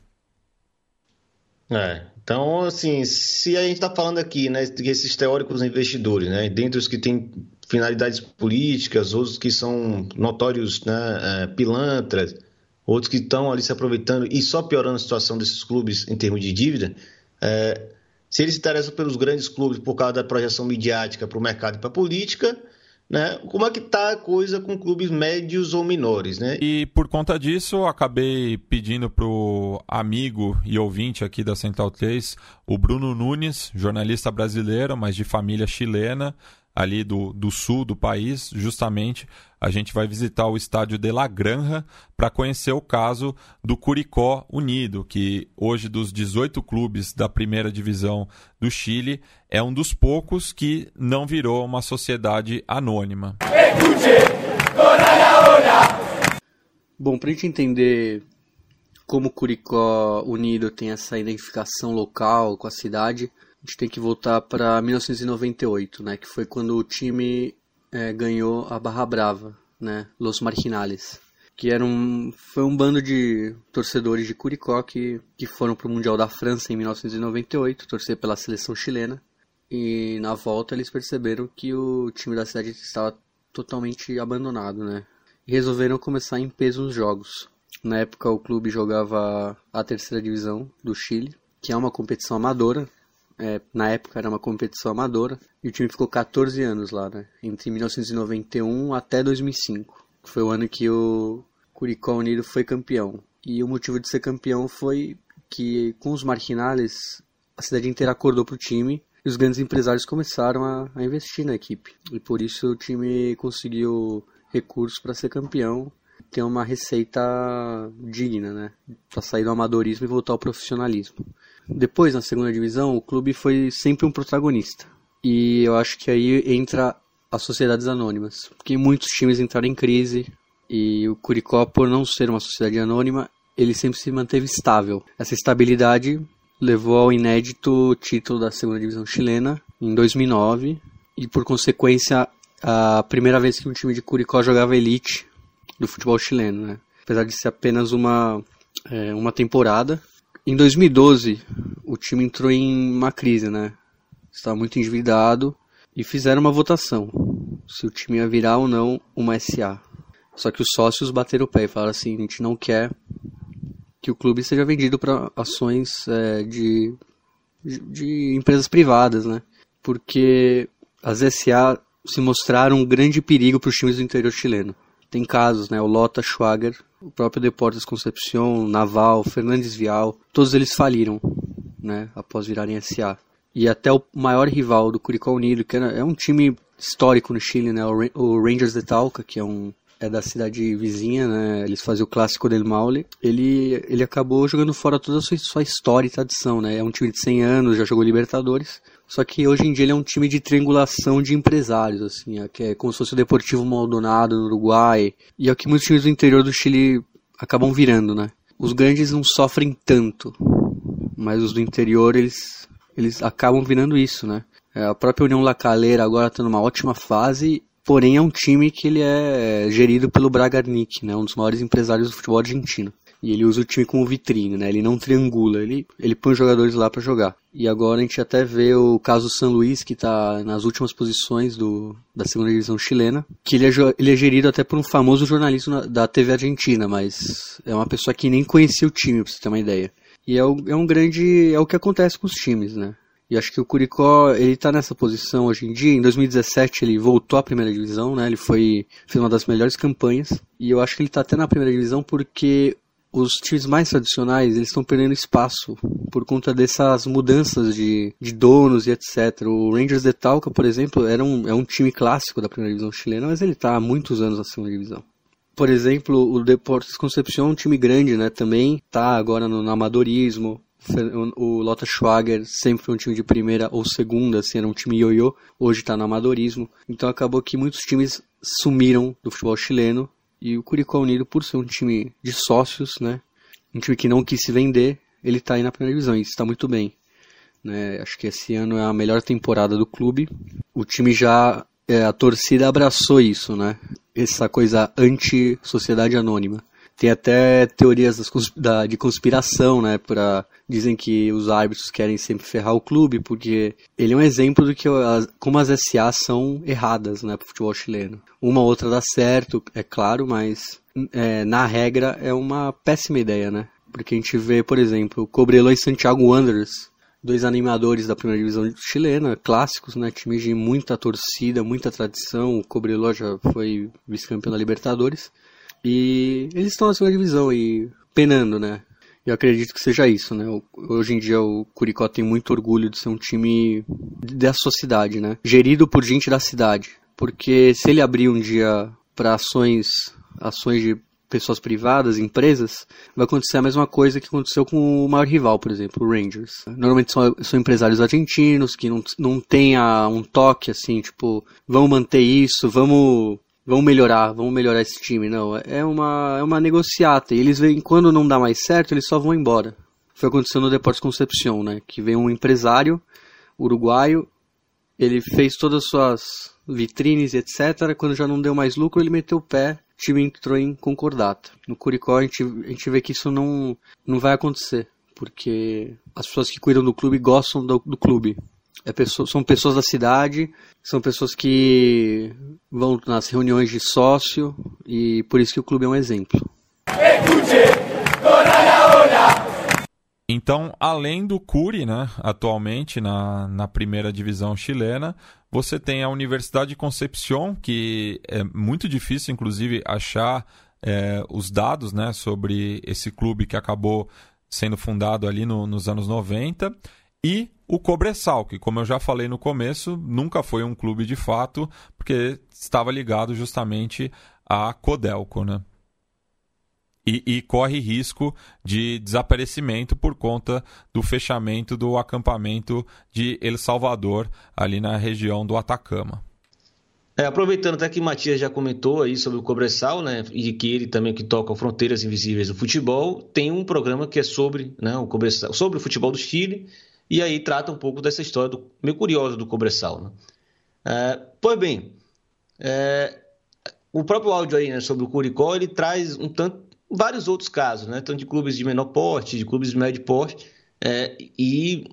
É, então, assim, se a gente está falando aqui, né, desses teóricos investidores, né, dentre os que têm finalidades políticas, outros que são notórios né, é, pilantras, outros que estão ali se aproveitando e só piorando a situação desses clubes em termos de dívida, é, se eles se interessam pelos grandes clubes por causa da projeção midiática para o mercado e para a política, né? Como é que tá a coisa com clubes médios ou menores, né? E por conta disso, acabei pedindo pro amigo e ouvinte aqui da Central 3, o Bruno Nunes, jornalista brasileiro, mas de família chilena, ali do, do sul do país, justamente a gente vai visitar o estádio de La Granja para conhecer o caso do Curicó Unido, que hoje dos 18 clubes da primeira divisão do Chile é um dos poucos que não virou uma sociedade anônima. Bom, para a gente entender como o Curicó Unido tem essa identificação local com a cidade, a gente tem que voltar para 1998, né, que foi quando o time é, ganhou a Barra Brava, né, Los Marginales, que era um, foi um bando de torcedores de Curicó que, que foram para o Mundial da França em 1998, torcer pela seleção chilena, e na volta eles perceberam que o time da cidade estava totalmente abandonado, né, e resolveram começar em peso os jogos. Na época o clube jogava a terceira divisão do Chile, que é uma competição amadora, é, na época era uma competição amadora, e o time ficou 14 anos lá, né? Entre 1991 até 2005. Que foi o ano que o Curicó Unido foi campeão. E o motivo de ser campeão foi que com os marginales a cidade inteira acordou pro time e os grandes empresários começaram a, a investir na equipe. E por isso o time conseguiu recursos para ser campeão, ter uma receita digna, né? Para sair do amadorismo e voltar ao profissionalismo. Depois, na segunda divisão, o clube foi sempre um protagonista. E eu acho que aí entra as sociedades anônimas. Porque muitos times entraram em crise e o Curicó, por não ser uma sociedade anônima, ele sempre se manteve estável. Essa estabilidade levou ao inédito título da segunda divisão chilena em 2009 e, por consequência, a primeira vez que um time de Curicó jogava elite do futebol chileno, né? Apesar de ser apenas uma, é, uma temporada. Em 2012, o time entrou em uma crise, né? Estava muito endividado e fizeram uma votação se o time ia virar ou não uma SA. Só que os sócios bateram o pé e falaram assim: a gente não quer que o clube seja vendido para ações é, de, de, empresas privadas, né? Porque as SA se mostraram um grande perigo para os times do interior chileno. Tem casos, né? O Lota Schwager, o próprio Deportes Concepción, Naval, Fernandes Vial, todos eles faliram, né? Após virarem SA. E até o maior rival do Curicó Unido, que é um time histórico no Chile, né? O Rangers de Talca, que é um é da cidade vizinha, né? Eles faziam o clássico del Maule. Ele, ele acabou jogando fora toda a sua, sua história e tradição, né? É um time de 100 anos, já jogou Libertadores. Só que hoje em dia ele é um time de triangulação de empresários, assim, é, que é como se fosse o Deportivo Maldonado no Uruguai. E é o que muitos times do interior do Chile acabam virando, né? Os grandes não sofrem tanto, mas os do interior eles, eles acabam virando isso, né? É, a própria União La Calera agora está numa ótima fase Porém, é um time que ele é gerido pelo Bragarnik, né, um dos maiores empresários do futebol argentino. E ele usa o time como vitrine, né? Ele não triangula, ele, ele põe os jogadores lá para jogar. E agora a gente até vê o caso San Luís, que está nas últimas posições do, da segunda divisão chilena, que ele é, ele é gerido até por um famoso jornalista na, da TV argentina, mas é uma pessoa que nem conhecia o time, pra você ter uma ideia. E é, o, é um grande. é o que acontece com os times, né? E acho que o Curicó, ele está nessa posição hoje em dia. Em 2017 ele voltou à primeira divisão, né? Ele foi fez uma das melhores campanhas. E eu acho que ele está até na primeira divisão porque os times mais tradicionais eles estão perdendo espaço por conta dessas mudanças de, de donos e etc. O Rangers de Talca, por exemplo, era um, é um time clássico da primeira divisão chilena, mas ele está há muitos anos na segunda divisão. Por exemplo, o Deportes Concepción um time grande, né? Também está agora no, no amadorismo o Lota Schwager sempre foi um time de primeira ou segunda, assim, era um time ioiô, hoje está no amadorismo. Então acabou que muitos times sumiram do futebol chileno e o Curicó Unido, por ser um time de sócios, né, um time que não quis se vender, ele está aí na primeira divisão e está muito bem. Né? Acho que esse ano é a melhor temporada do clube. O time já, é, a torcida abraçou isso, né? Essa coisa anti-sociedade anônima. Tem até teorias da, de conspiração, né? Pra, dizem que os árbitros querem sempre ferrar o clube, porque ele é um exemplo do que as, como as SA são erradas, né? Pro futebol chileno. Uma ou outra dá certo, é claro, mas é, na regra é uma péssima ideia, né? Porque a gente vê, por exemplo, o Cobreló e Santiago Wanderers, dois animadores da primeira divisão chilena, clássicos, né? Times de muita torcida, muita tradição. O Cobreló já foi vice-campeão da Libertadores. E eles estão na segunda divisão e penando, né? Eu acredito que seja isso, né? Hoje em dia o Curicó tem muito orgulho de ser um time da sociedade, né? Gerido por gente da cidade. Porque se ele abrir um dia para ações, ações de pessoas privadas, empresas, vai acontecer a mesma coisa que aconteceu com o maior rival, por exemplo, o Rangers. Normalmente são, são empresários argentinos que não, não têm um toque assim, tipo, vamos manter isso, vamos vamos melhorar, vamos melhorar esse time. Não, é uma, é uma negociata. E eles veem, quando não dá mais certo, eles só vão embora. Foi acontecendo no Deportes Concepción, né? Que veio um empresário uruguaio, ele fez todas as suas vitrines etc. Quando já não deu mais lucro, ele meteu o pé, o time entrou em concordata. No Curicó a gente, a gente vê que isso não, não vai acontecer, porque as pessoas que cuidam do clube gostam do, do clube. É pessoa, são pessoas da cidade, são pessoas que vão nas reuniões de sócio e por isso que o clube é um exemplo. Então, além do Curi, né, atualmente na, na primeira divisão chilena, você tem a Universidade de Concepción, que é muito difícil, inclusive, achar é, os dados né, sobre esse clube que acabou sendo fundado ali no, nos anos 90 e o Cobressal, que, como eu já falei no começo, nunca foi um clube de fato, porque estava ligado justamente à Codelco, né? E, e, corre risco de desaparecimento por conta do fechamento do acampamento de El Salvador, ali na região do Atacama. É, aproveitando até que Matias já comentou aí sobre o Cobressal, né, e que ele também que toca Fronteiras Invisíveis do Futebol, tem um programa que é sobre, né, o Cobressal, sobre o futebol do Chile, e aí trata um pouco dessa história do, meio curiosa do Cobressal. Né? É, pois bem, é, o próprio áudio aí, né, sobre o Curicó, ele traz um tanto, vários outros casos, né, tanto de clubes de menor porte, de clubes de médio porte, é, e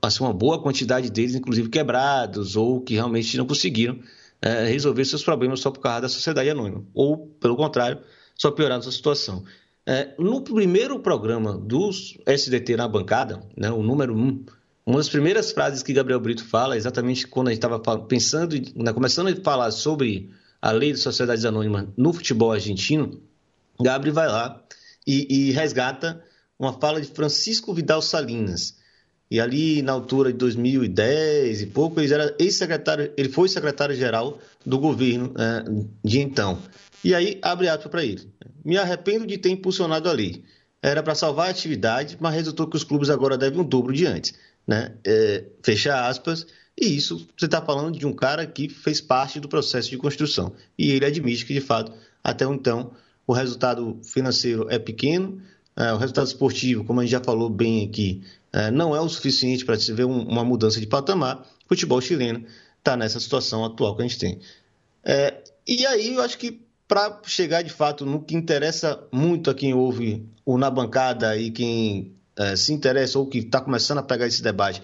assim, uma boa quantidade deles, inclusive quebrados, ou que realmente não conseguiram é, resolver seus problemas só por causa da sociedade anônima, ou, pelo contrário, só pioraram sua situação. É, no primeiro programa do SDT na bancada, né, o número 1, um, uma das primeiras frases que Gabriel Brito fala, exatamente quando a gente estava pensando, começando a falar sobre a lei de sociedades anônimas no futebol argentino, Gabriel vai lá e, e resgata uma fala de Francisco Vidal Salinas. E ali na altura de 2010 e pouco, ele era ex-secretário, ele foi secretário-geral do governo é, de então. E aí abre aspas para ele. Me arrependo de ter impulsionado a lei. Era para salvar a atividade, mas resultou que os clubes agora devem um dobro de antes. Né? É, fecha aspas. E isso você está falando de um cara que fez parte do processo de construção. E ele admite que, de fato, até então, o resultado financeiro é pequeno, é, o resultado esportivo, como a gente já falou bem aqui, é, não é o suficiente para se ver um, uma mudança de patamar. O futebol chileno está nessa situação atual que a gente tem. É, e aí eu acho que para chegar de fato no que interessa muito a quem ouve o Na Bancada e quem é, se interessa ou que está começando a pegar esse debate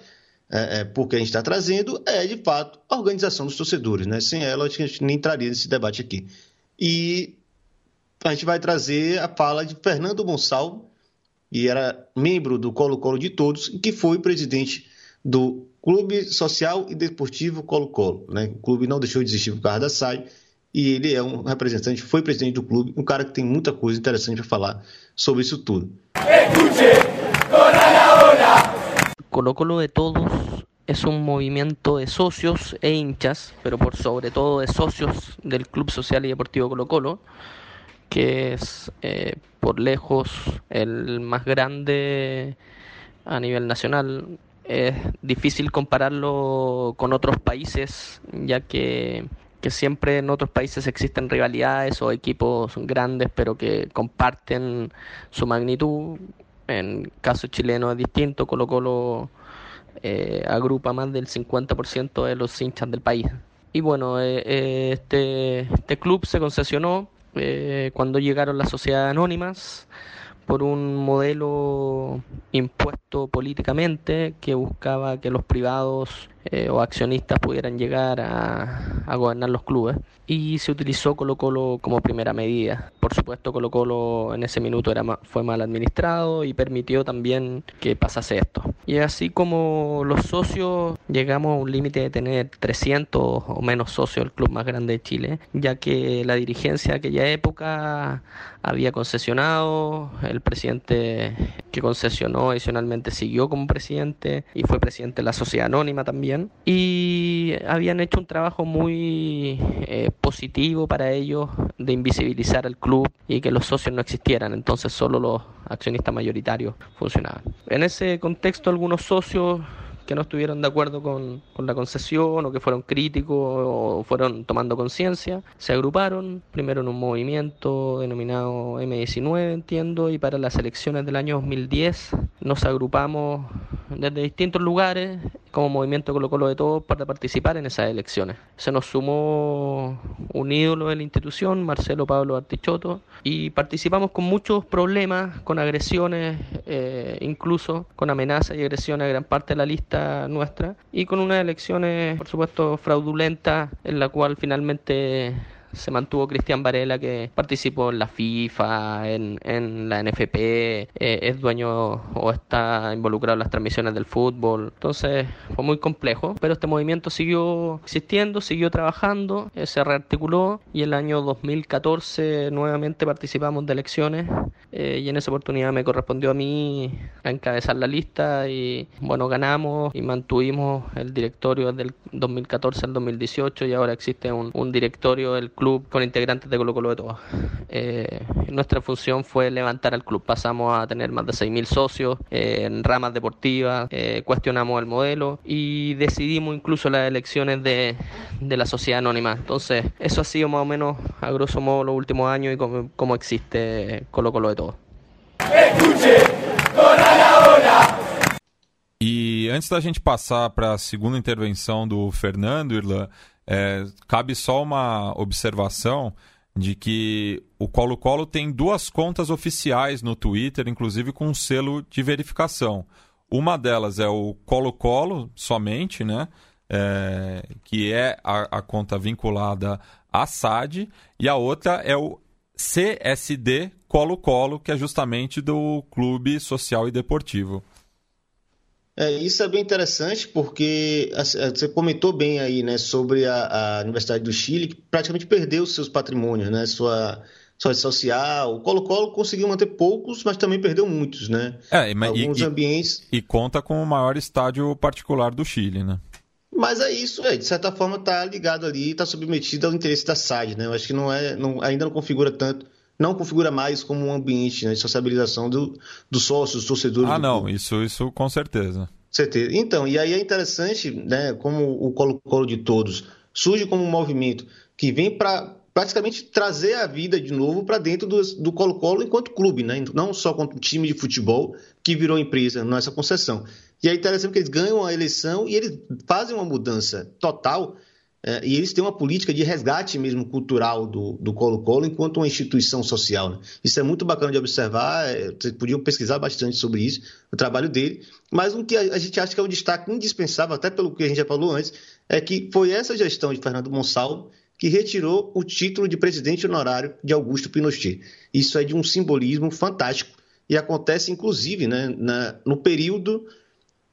é, é, porque a gente está trazendo, é de fato a organização dos torcedores. Né? Sem ela, que a gente nem entraria nesse debate aqui. E a gente vai trazer a fala de Fernando Gonçalves, e era membro do Colo-Colo de Todos, e que foi presidente do Clube Social e Deportivo Colo-Colo. Né? O clube não deixou de existir por causa da SAI, e ele é um representante, foi presidente do clube, um cara que tem muita coisa interessante para falar sobre isso tudo. Colo-Colo de Todos es un movimiento de socios e hinchas, pero por sobre todo de socios del Club Social y Deportivo Colo-Colo, que es eh, por lejos el más grande a nivel nacional. Es difícil compararlo con otros países, ya que, que siempre en otros países existen rivalidades o equipos grandes, pero que comparten su magnitud. En caso chileno es distinto, Colo Colo eh, agrupa más del 50% de los hinchas del país. Y bueno, eh, eh, este, este club se concesionó eh, cuando llegaron las sociedades anónimas por un modelo impuesto políticamente que buscaba que los privados eh, o accionistas pudieran llegar a, a, gobernar los clubes y se utilizó Colo Colo como primera medida. Por supuesto Colo Colo en ese minuto era fue mal administrado y permitió también que pasase esto. Y así como los socios llegamos a un límite de tener 300 o menos socios, el club más grande de Chile, ya que la dirigencia de aquella época había concesionado, el presidente que concesionó adicionalmente siguió como presidente y fue presidente de la sociedad anónima también y habían hecho un trabajo muy eh, positivo para ellos de invisibilizar al club y que los socios no existieran, entonces solo los accionistas mayoritarios funcionaban. En ese contexto algunos socios que no estuvieron de acuerdo con, la concesión o que fueron críticos o fueron tomando conciencia, se agruparon primero en un movimiento denominado M19, entiendo, y para las elecciones del año 2010 nos agrupamos desde distintos lugares como movimiento Colo Colo de todos para participar en esas elecciones. Se nos sumó un ídolo de la institución, Marcelo Pablo Artichoto, y participamos con muchos problemas, con agresiones, eh, incluso con amenazas y agresiones a gran parte de la lista nuestra, y con unas elecciones, por supuesto, fraudulentas, en la cual finalmente se mantuvo Cristian Varela que participó en la FIFA, en, en la NFP, eh, es dueño o está involucrado en las transmisiones del fútbol. Entonces fue muy complejo, pero este movimiento siguió existiendo, siguió trabajando, eh, se rearticuló y el año 2014 nuevamente participamos de elecciones eh, y en esa oportunidad me correspondió a mí encabezar la lista y bueno, ganamos y mantuvimos el directorio del 2014 al 2018 y ahora existe un, un directorio del club club con integrantes de Colo Colo de todos. Eh, nuestra función fue levantar al club. Pasamos a tener más de 6.000 socios eh, en ramas deportivas, eh, cuestionamos el modelo y decidimos incluso las elecciones de, de, la sociedad anónima. Entonces, eso ha sido más o menos a grosso modo los últimos años y cómo, cómo existe Colo Colo de todos. Escuche, toda la hora. E antes da gente passar para a segunda intervenção do Fernando, Irlan, É, cabe só uma observação. de que o Colo-Colo tem duas contas oficiais no Twitter, inclusive com um selo de verificação. Uma delas é o Colo-Colo somente, né? É, que é a, a, conta vinculada à SAD, e a outra é o CSD Colo-Colo, que é justamente do Clube Social e Deportivo. É, isso é bem interessante porque é, você comentou bem aí, né, sobre a, a Universidade do Chile, que praticamente perdeu seus patrimônios, né, sua, sua rede social. O Colo-Colo conseguiu manter poucos, mas também perdeu muitos, né? É, e, Alguns e, ambientes. E conta com o maior estádio particular do Chile, né? Mas é isso, é, de certa forma está ligado ali, está submetido ao interesse da SAD, né? Eu acho que não é, não, ainda não configura tanto não configura mais como um ambiente né, de sociabilização do, dos sócios, dos torcedores. Ah, do não, isso, isso com certeza. Certeza. Então, e aí é interessante, né, como o Colo-Colo de Todos surge como um movimento que vem para praticamente trazer a vida de novo para dentro do Colo-Colo enquanto clube, né? não só quanto time de futebol que virou empresa nessa concessão. E é interessante que eles ganham a eleição e eles fazem uma mudança total e eles têm uma política de resgate mesmo cultural do Colo-Colo enquanto uma instituição social. Né? Isso é muito bacana de observar, é, vocês podiam pesquisar bastante sobre isso, o trabalho dele. Mas o que a, a gente acha que é um destaque indispensável, até pelo que a gente já falou antes, é que foi essa gestão de Fernando Monsalvo que retirou o título de presidente honorário de Augusto Pinochet. Isso é de um simbolismo fantástico e acontece, inclusive, né, na, no período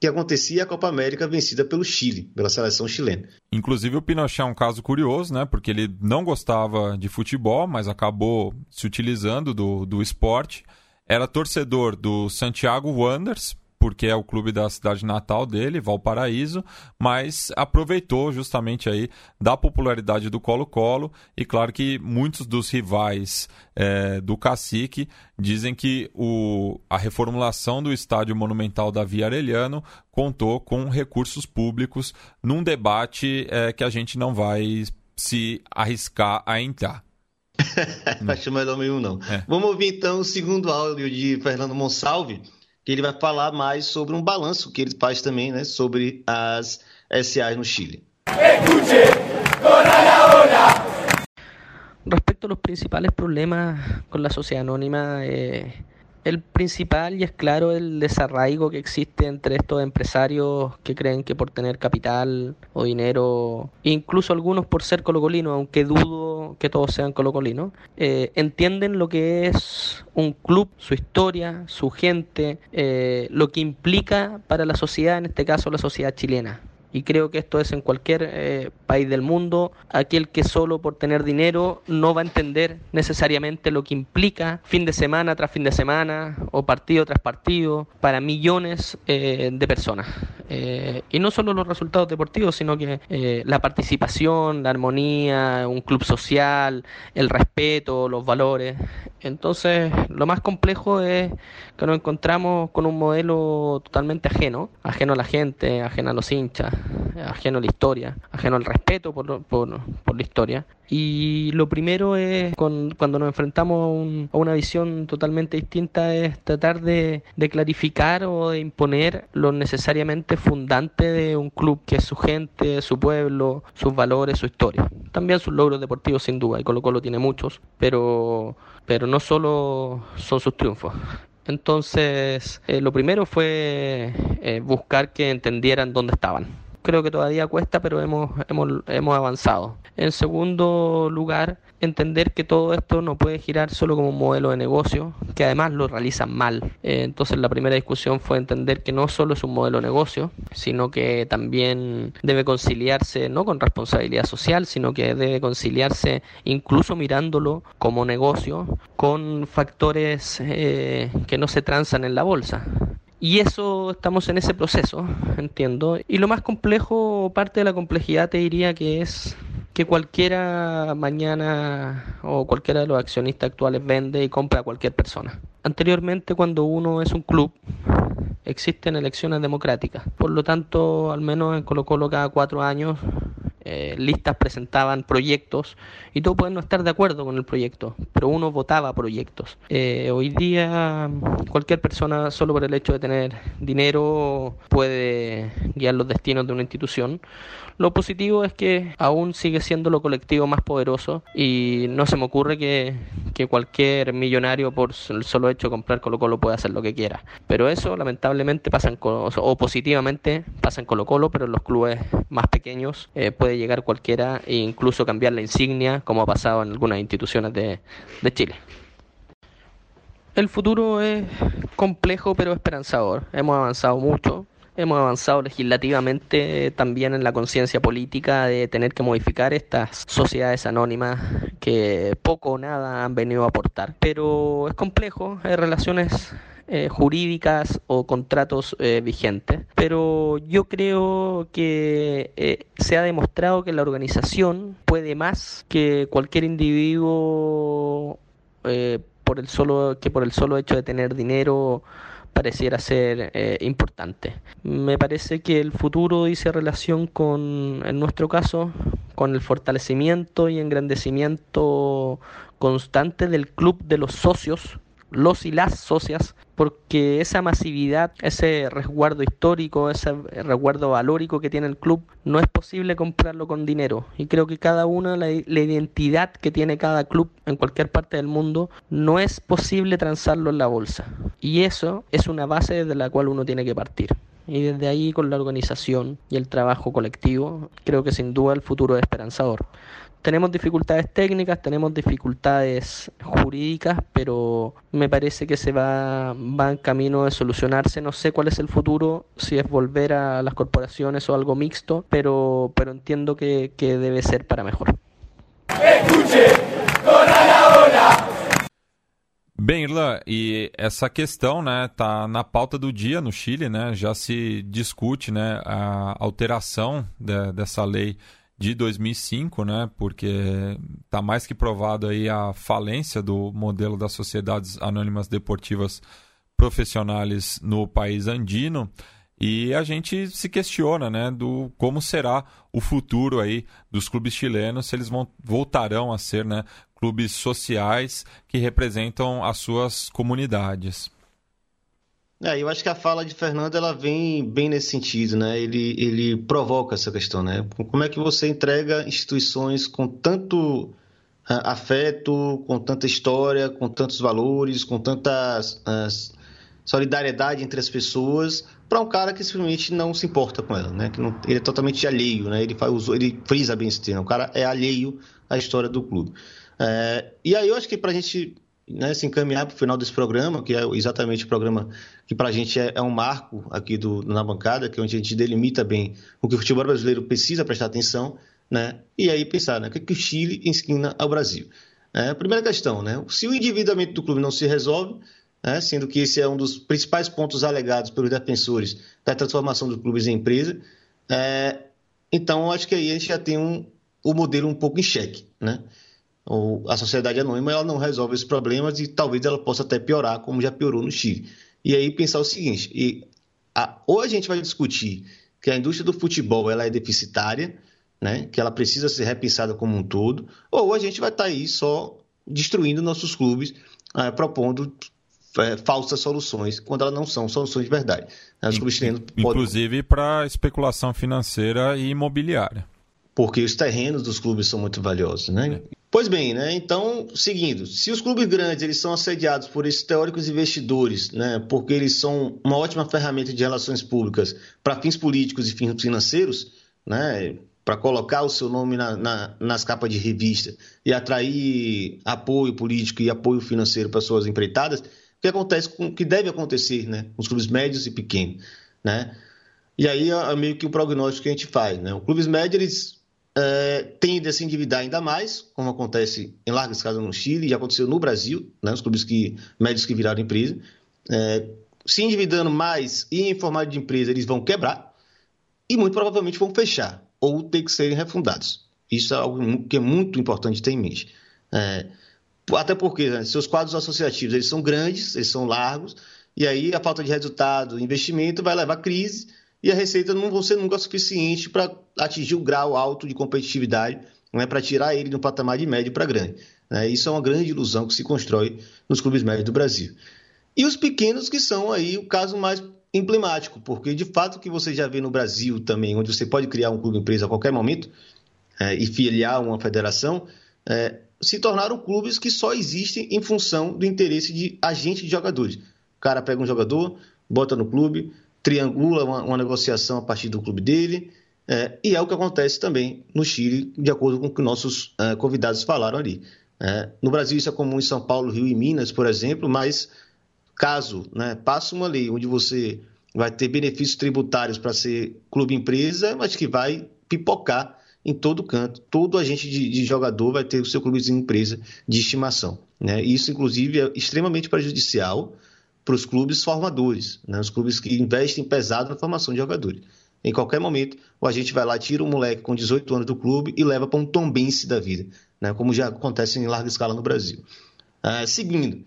que acontecia a Copa América vencida pelo Chile, pela seleção chilena. Inclusive o Pinochet é um caso curioso, né? Porque ele não gostava de futebol, mas acabou se utilizando do, do esporte. Era torcedor do Santiago Wanderers, porque é o clube da cidade natal dele, Valparaíso, mas aproveitou justamente aí da popularidade do Colo-Colo e claro que muitos dos rivais é, do Cacique dizem que o, a reformulação do estádio monumental da Via Arellano contou com recursos públicos num debate é, que a gente não vai se arriscar a entrar. <laughs> Acho melhor meio não. É. Vamos ouvir então o segundo áudio de Fernando Monsalve que ele vai falar mais sobre um balanço que ele faz também, né, sobre as SAs no Chile. Respecto a los principales problemas con la sociedad anónima, eh, El principal y es claro el desarraigo que existe entre estos empresarios que creen que por tener capital o dinero, incluso algunos por ser colocolinos, aunque dudo que todos sean colocolinos, eh, entienden lo que es un club, su historia, su gente, eh, lo que implica para la sociedad, en este caso la sociedad chilena y creo que esto es en cualquier eh, país del mundo, aquel que solo por tener dinero no va a entender necesariamente lo que implica fin de semana tras fin de semana o partido tras partido para millones eh, de personas. Eh, y no solo los resultados deportivos, sino que la participación, la armonía, un club social, el respeto, los valores. Entonces, lo más complejo es que nos encontramos con un modelo totalmente ajeno, ajeno a la gente, ajeno a los hinchas, ajeno a la historia, ajeno al respeto por, por, la historia. Y lo primero es, cuando nos enfrentamos a una visión totalmente distinta, es tratar de, clarificar o de imponer lo necesariamente fundante de un club, que es su gente, su pueblo, sus valores, su historia. También sus logros deportivos, sin duda, y Colo Colo tiene muchos, pero, pero no solo son sus triunfos. Entonces, eh, lo primero fue eh, buscar que entendieran dónde estaban creo que todavía cuesta, pero hemos, hemos, hemos avanzado. En segundo lugar, entender que todo esto no puede girar solo como un modelo de negocio, que además lo realizan mal. Eh, entonces la primera discusión fue entender que no solo es un modelo de negocio, sino que también debe conciliarse no con responsabilidad social, sino que debe conciliarse incluso mirándolo como negocio con factores eh, que no se transan en la bolsa. Y eso estamos en ese proceso, entiendo. Y lo más complejo, parte de la complejidad te diría que es que cualquiera mañana o cualquiera de los accionistas actuales vende y compra a cualquier persona. Anteriormente, cuando uno es un club, existen elecciones democráticas. Por lo tanto, al menos en Colo Colo cada cuatro años eh, listas presentaban proyectos y todos pueden no estar de acuerdo con el proyecto, pero uno votaba proyectos. Eh, hoy día cualquier persona solo por el hecho de tener dinero puede guiar los destinos de una institución. Lo positivo es que aún sigue siendo lo colectivo más poderoso y no se me ocurre que, que cualquier millonario por el solo hecho de comprar Colo Colo pueda hacer lo que quiera. Pero eso lamentablemente pasa en, o positivamente pasa en Colo Colo, pero en los clubes más pequeños eh, puede llegar cualquiera e incluso cambiar la insignia, como ha pasado en algunas instituciones de, de Chile. El futuro es complejo pero esperanzador. Hemos avanzado mucho, hemos avanzado legislativamente también en la conciencia política de tener que modificar estas sociedades anónimas que poco o nada han venido a aportar. Pero es complejo, hay relaciones eh, jurídicas o contratos eh, vigentes. Pero yo creo que eh, se ha demostrado que la organización puede más que cualquier individuo por el solo que por el solo hecho de tener dinero pareciera ser importante. Me parece que el futuro dice relación con, en nuestro caso, con el fortalecimiento y engrandecimiento constante del club de los socios los y las socias, porque esa masividad, ese resguardo histórico, ese resguardo valórico que tiene el club, no es posible comprarlo con dinero. Y creo que cada uno, la, la identidad que tiene cada club en cualquier parte del mundo, no es posible transarlo en la bolsa. Y eso es una base desde la cual uno tiene que partir. Y desde ahí, con la organización y el trabajo colectivo, creo que sin duda el futuro es esperanzador tenemos dificultades técnicas, tenemos dificultades jurídicas, pero me parece que se va, va en camino de solucionarse. No sé cuál es el futuro, si es volver a las corporaciones o algo mixto, pero, pero entiendo que, que debe ser para mejor. Escuche, Bem, Irlan, e essa questão né, tá na pauta do dia no Chile, né? Já se discute né, a alteração de, dessa lei de 2005, né? Porque está mais que provado aí a falência do modelo das sociedades anônimas deportivas profissionais no país andino. E a gente se questiona, né, do como será o futuro aí dos clubes chilenos, se eles vão, voltarão a ser, né, clubes sociais que representam as suas comunidades. É, eu acho que a fala de Fernando ela vem bem nesse sentido, né? Ele, ele provoca essa questão, né? Como é que você entrega instituições com tanto ah, afeto, com tanta história, com tantos valores, com tanta solidariedade entre as pessoas, para um cara que simplesmente não se importa com ela, né? Que não, ele é totalmente alheio, né? Ele faz, ele frisa bem esse termo. O cara é alheio à história do clube. É, e aí eu acho que para a gente né, se encaminhar para o final desse programa, que é exatamente o programa que para a gente é, é, um marco aqui do, na bancada, que é onde a gente delimita bem o que o futebol brasileiro precisa prestar atenção, né, e aí pensar né, o que, que o Chile ensina ao Brasil. É, primeira questão, né, se o endividamento do clube não se resolve, né, sendo que esse é um dos principais pontos alegados pelos defensores da transformação dos clubes em empresa, é, então acho que aí a gente já tem um, o modelo um pouco em xeque, né? Ou a sociedade anônima ela não resolve esses problemas e talvez ela possa até piorar, como já piorou no Chile. E aí pensar o seguinte: e a, ou a gente vai discutir que a indústria do futebol ela é deficitária, né, que ela precisa ser repensada como um todo, ou a gente vai estar tá aí só destruindo nossos clubes, é, propondo é, falsas soluções, quando elas não são soluções de verdade. Os clubes Inclusive para especulação financeira e imobiliária. Porque os terrenos dos clubes são muito valiosos, né? É. Pois bem, né? Então, seguindo, se os clubes grandes eles são assediados por esses teóricos investidores, né? Porque eles são uma ótima ferramenta de relações públicas para fins políticos e fins financeiros, né? Para colocar o seu nome na, na, nas capas de revista e atrair apoio político e apoio financeiro para suas empreitadas, o que acontece com o que deve acontecer, né? Com os clubes médios e pequenos, né? E aí é meio que o prognóstico que a gente faz, né? Os clubes médios eles é, tende a se endividar ainda mais, como acontece em larga escala no Chile, já aconteceu no Brasil, né, os clubes que, médios que viraram empresa. É, se endividando mais e em formato de empresa, eles vão quebrar e muito provavelmente vão fechar ou ter que serem refundados. Isso é algo que é muito importante ter em mente. É, até porque né, seus quadros associativos eles são grandes, eles são largos, e aí a falta de resultado, investimento vai levar a crise e a receita não vai ser nunca suficiente para atingir o grau alto de competitividade, né, para tirar ele de um patamar de médio para grande. Né? Isso é uma grande ilusão que se constrói nos clubes médios do Brasil. E os pequenos, que são aí o caso mais emblemático, porque de fato que você já vê no Brasil também, onde você pode criar um clube empresa a qualquer momento é, e filiar uma federação, é, se tornaram clubes que só existem em função do interesse de agente de jogadores. O cara pega um jogador, bota no clube, triangula uma, uma negociação a partir do clube dele, é, e é o que acontece também no Chile, de acordo com o que nossos é, convidados falaram ali. É, no Brasil isso é comum em São Paulo, Rio e Minas, por exemplo, mas caso né, passe uma lei onde você vai ter benefícios tributários para ser clube empresa, mas que vai pipocar em todo canto. Todo agente de, de jogador vai ter o seu clube de empresa de estimação. Né? Isso, inclusive, é extremamente prejudicial para os clubes formadores, né? os clubes que investem pesado na formação de jogadores. Em qualquer momento, o agente vai lá, tira um moleque com 18 anos do clube e leva para um tombense da vida, né? como já acontece em larga escala no Brasil. Uh, seguindo,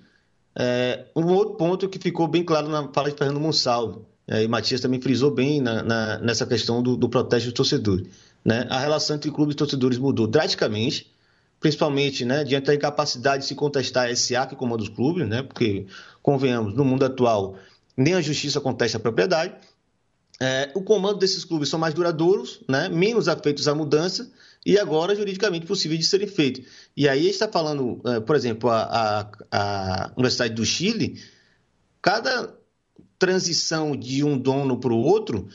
uh, um outro ponto que ficou bem claro na fala de Fernando Monsalvo, uh, e Matias também frisou bem na, na, nessa questão do, do protesto do torcedor. Né? A relação entre clubes e torcedores mudou drasticamente, principalmente né, diante da incapacidade de se contestar a SA que comanda os clubes, né, porque, convenhamos, no mundo atual, nem a justiça contesta a propriedade. É, o comando desses clubes são mais duradouros, né, menos afeitos à mudança e agora juridicamente possível de serem feitos. E aí está falando, é, por exemplo, a, a, a Universidade do Chile, cada transição de um dono para o outro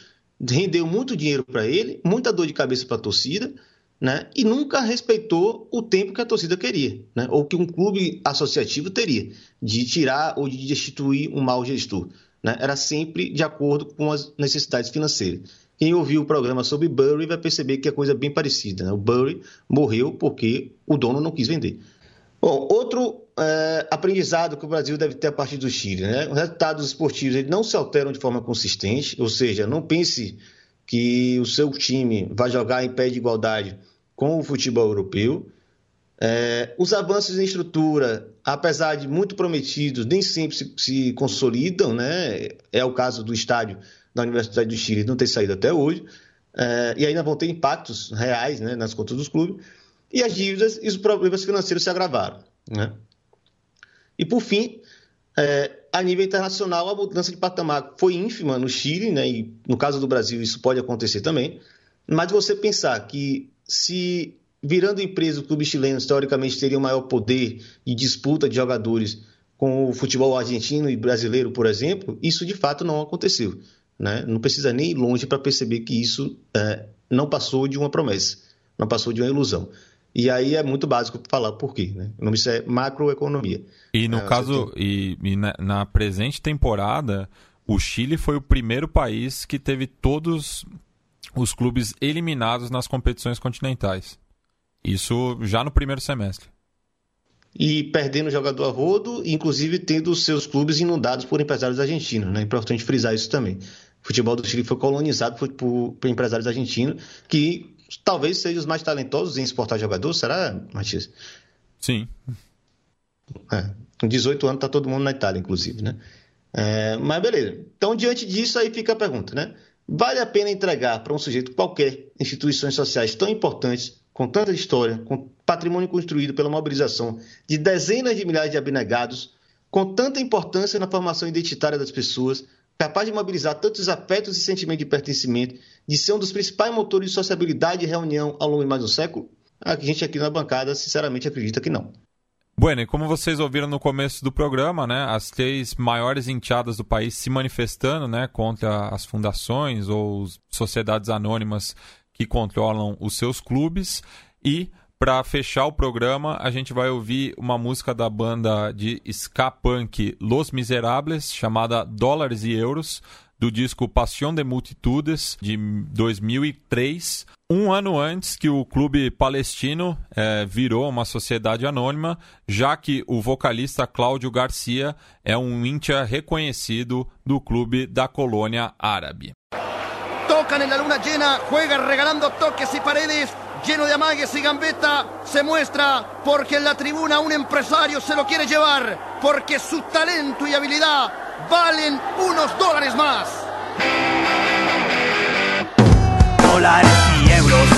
rendeu muito dinheiro para ele, muita dor de cabeça para a torcida, né? E nunca respeitou o tempo que a torcida queria, né? Ou que um clube associativo teria de tirar ou de destituir um mau gestor, né? Era sempre de acordo com as necessidades financeiras. Quem ouviu o programa sobre Burry vai perceber que é coisa bem parecida. Né? O Burry morreu porque o dono não quis vender. Bom, outro é, aprendizado que o Brasil deve ter a partir do Chile. Né? Os resultados esportivos eles não se alteram de forma consistente, ou seja, não pense que o seu time vai jogar em pé de igualdade com o futebol europeu. É, os avanços em estrutura, apesar de muito prometidos, nem sempre se, se, consolidam. Né? É o caso do estádio da Universidade do Chile, não ter saído até hoje. É, e ainda vão ter impactos reais né, nas contas dos clubes. E as dívidas e os problemas financeiros se agravaram. Né? E, por fim, é, a nível internacional, a mudança de patamar foi ínfima no Chile, né, e no caso do Brasil isso pode acontecer também, mas você pensar que se virando empresa o clube chileno teoricamente teria um maior poder de disputa de jogadores com o futebol argentino e brasileiro, por exemplo, isso de fato não aconteceu. Né? Não precisa nem ir longe para perceber que isso é, não passou de uma promessa, não passou de uma ilusão. E aí é muito básico falar por quê. Né? O nome disso é macroeconomia. E no é, caso, tem... e, e na, na, presente temporada, o Chile foi o primeiro país que teve todos os clubes eliminados nas competições continentais. Isso já no primeiro semestre. E perdendo jogador a rodo, inclusive tendo seus clubes inundados por empresários argentinos. Né? É importante frisar isso também. O futebol do Chile foi colonizado por, por, por empresários argentinos que talvez sejam os mais talentosos em exportar jogador, será, Matias? Sim. É, com 18 anos está todo mundo na Itália, inclusive, né? É, mas beleza. Então, diante disso, aí fica a pergunta, né? Vale a pena entregar para um sujeito qualquer instituições sociais tão importantes, com tanta história, com patrimônio construído pela mobilização de dezenas de milhares de abnegados, com tanta importância na formação identitária das pessoas, capaz de mobilizar tantos afetos e sentimentos de pertencimento, de ser um dos principais motores de sociabilidade e reunião ao longo de mais um século? A gente aqui na bancada, sinceramente, acredita que não. Bueno, e como vocês ouviram no começo do programa, né, as três maiores enteadas do país se manifestando né, contra as fundações ou sociedades anônimas que controlam os seus clubes. E para fechar o programa, a gente vai ouvir uma música da banda de ska punk Los Miserables, chamada Dólares e Euros, do disco Passion de Multitudes, de 2003. Um ano antes que o clube palestino é, virou uma sociedade anônima, já que o vocalista Cláudio Garcia é um íntia reconhecido do clube da colônia árabe. Toca na luna llena, juega regalando toques e paredes. lleno de amagues y gambeta, se muestra porque en la tribuna un empresario se lo quiere llevar, porque su talento y habilidad valen unos dólares más. Dólares y euros,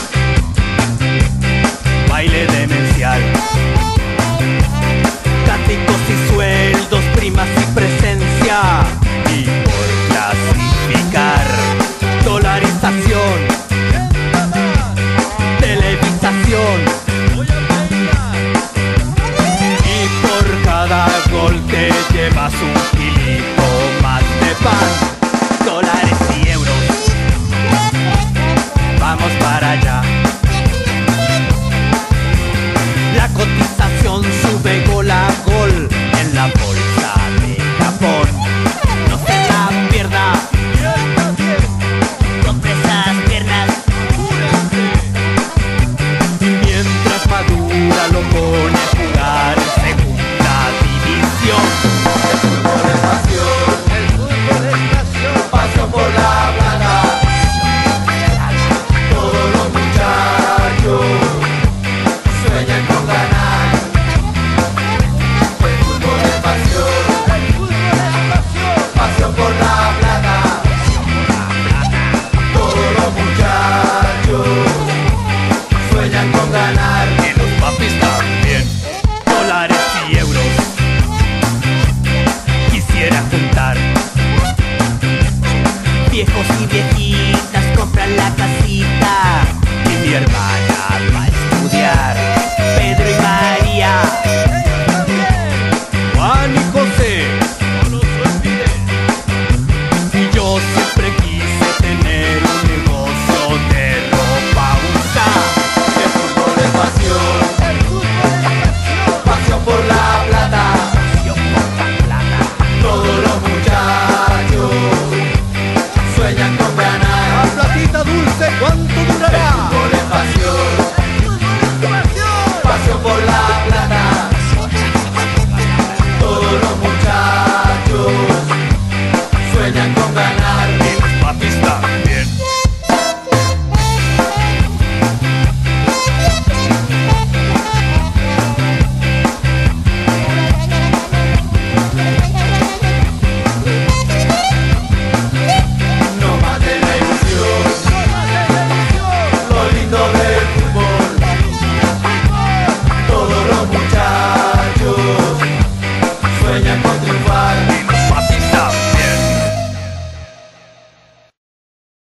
baile demencial, cánticos y sueldos, primas y presencia.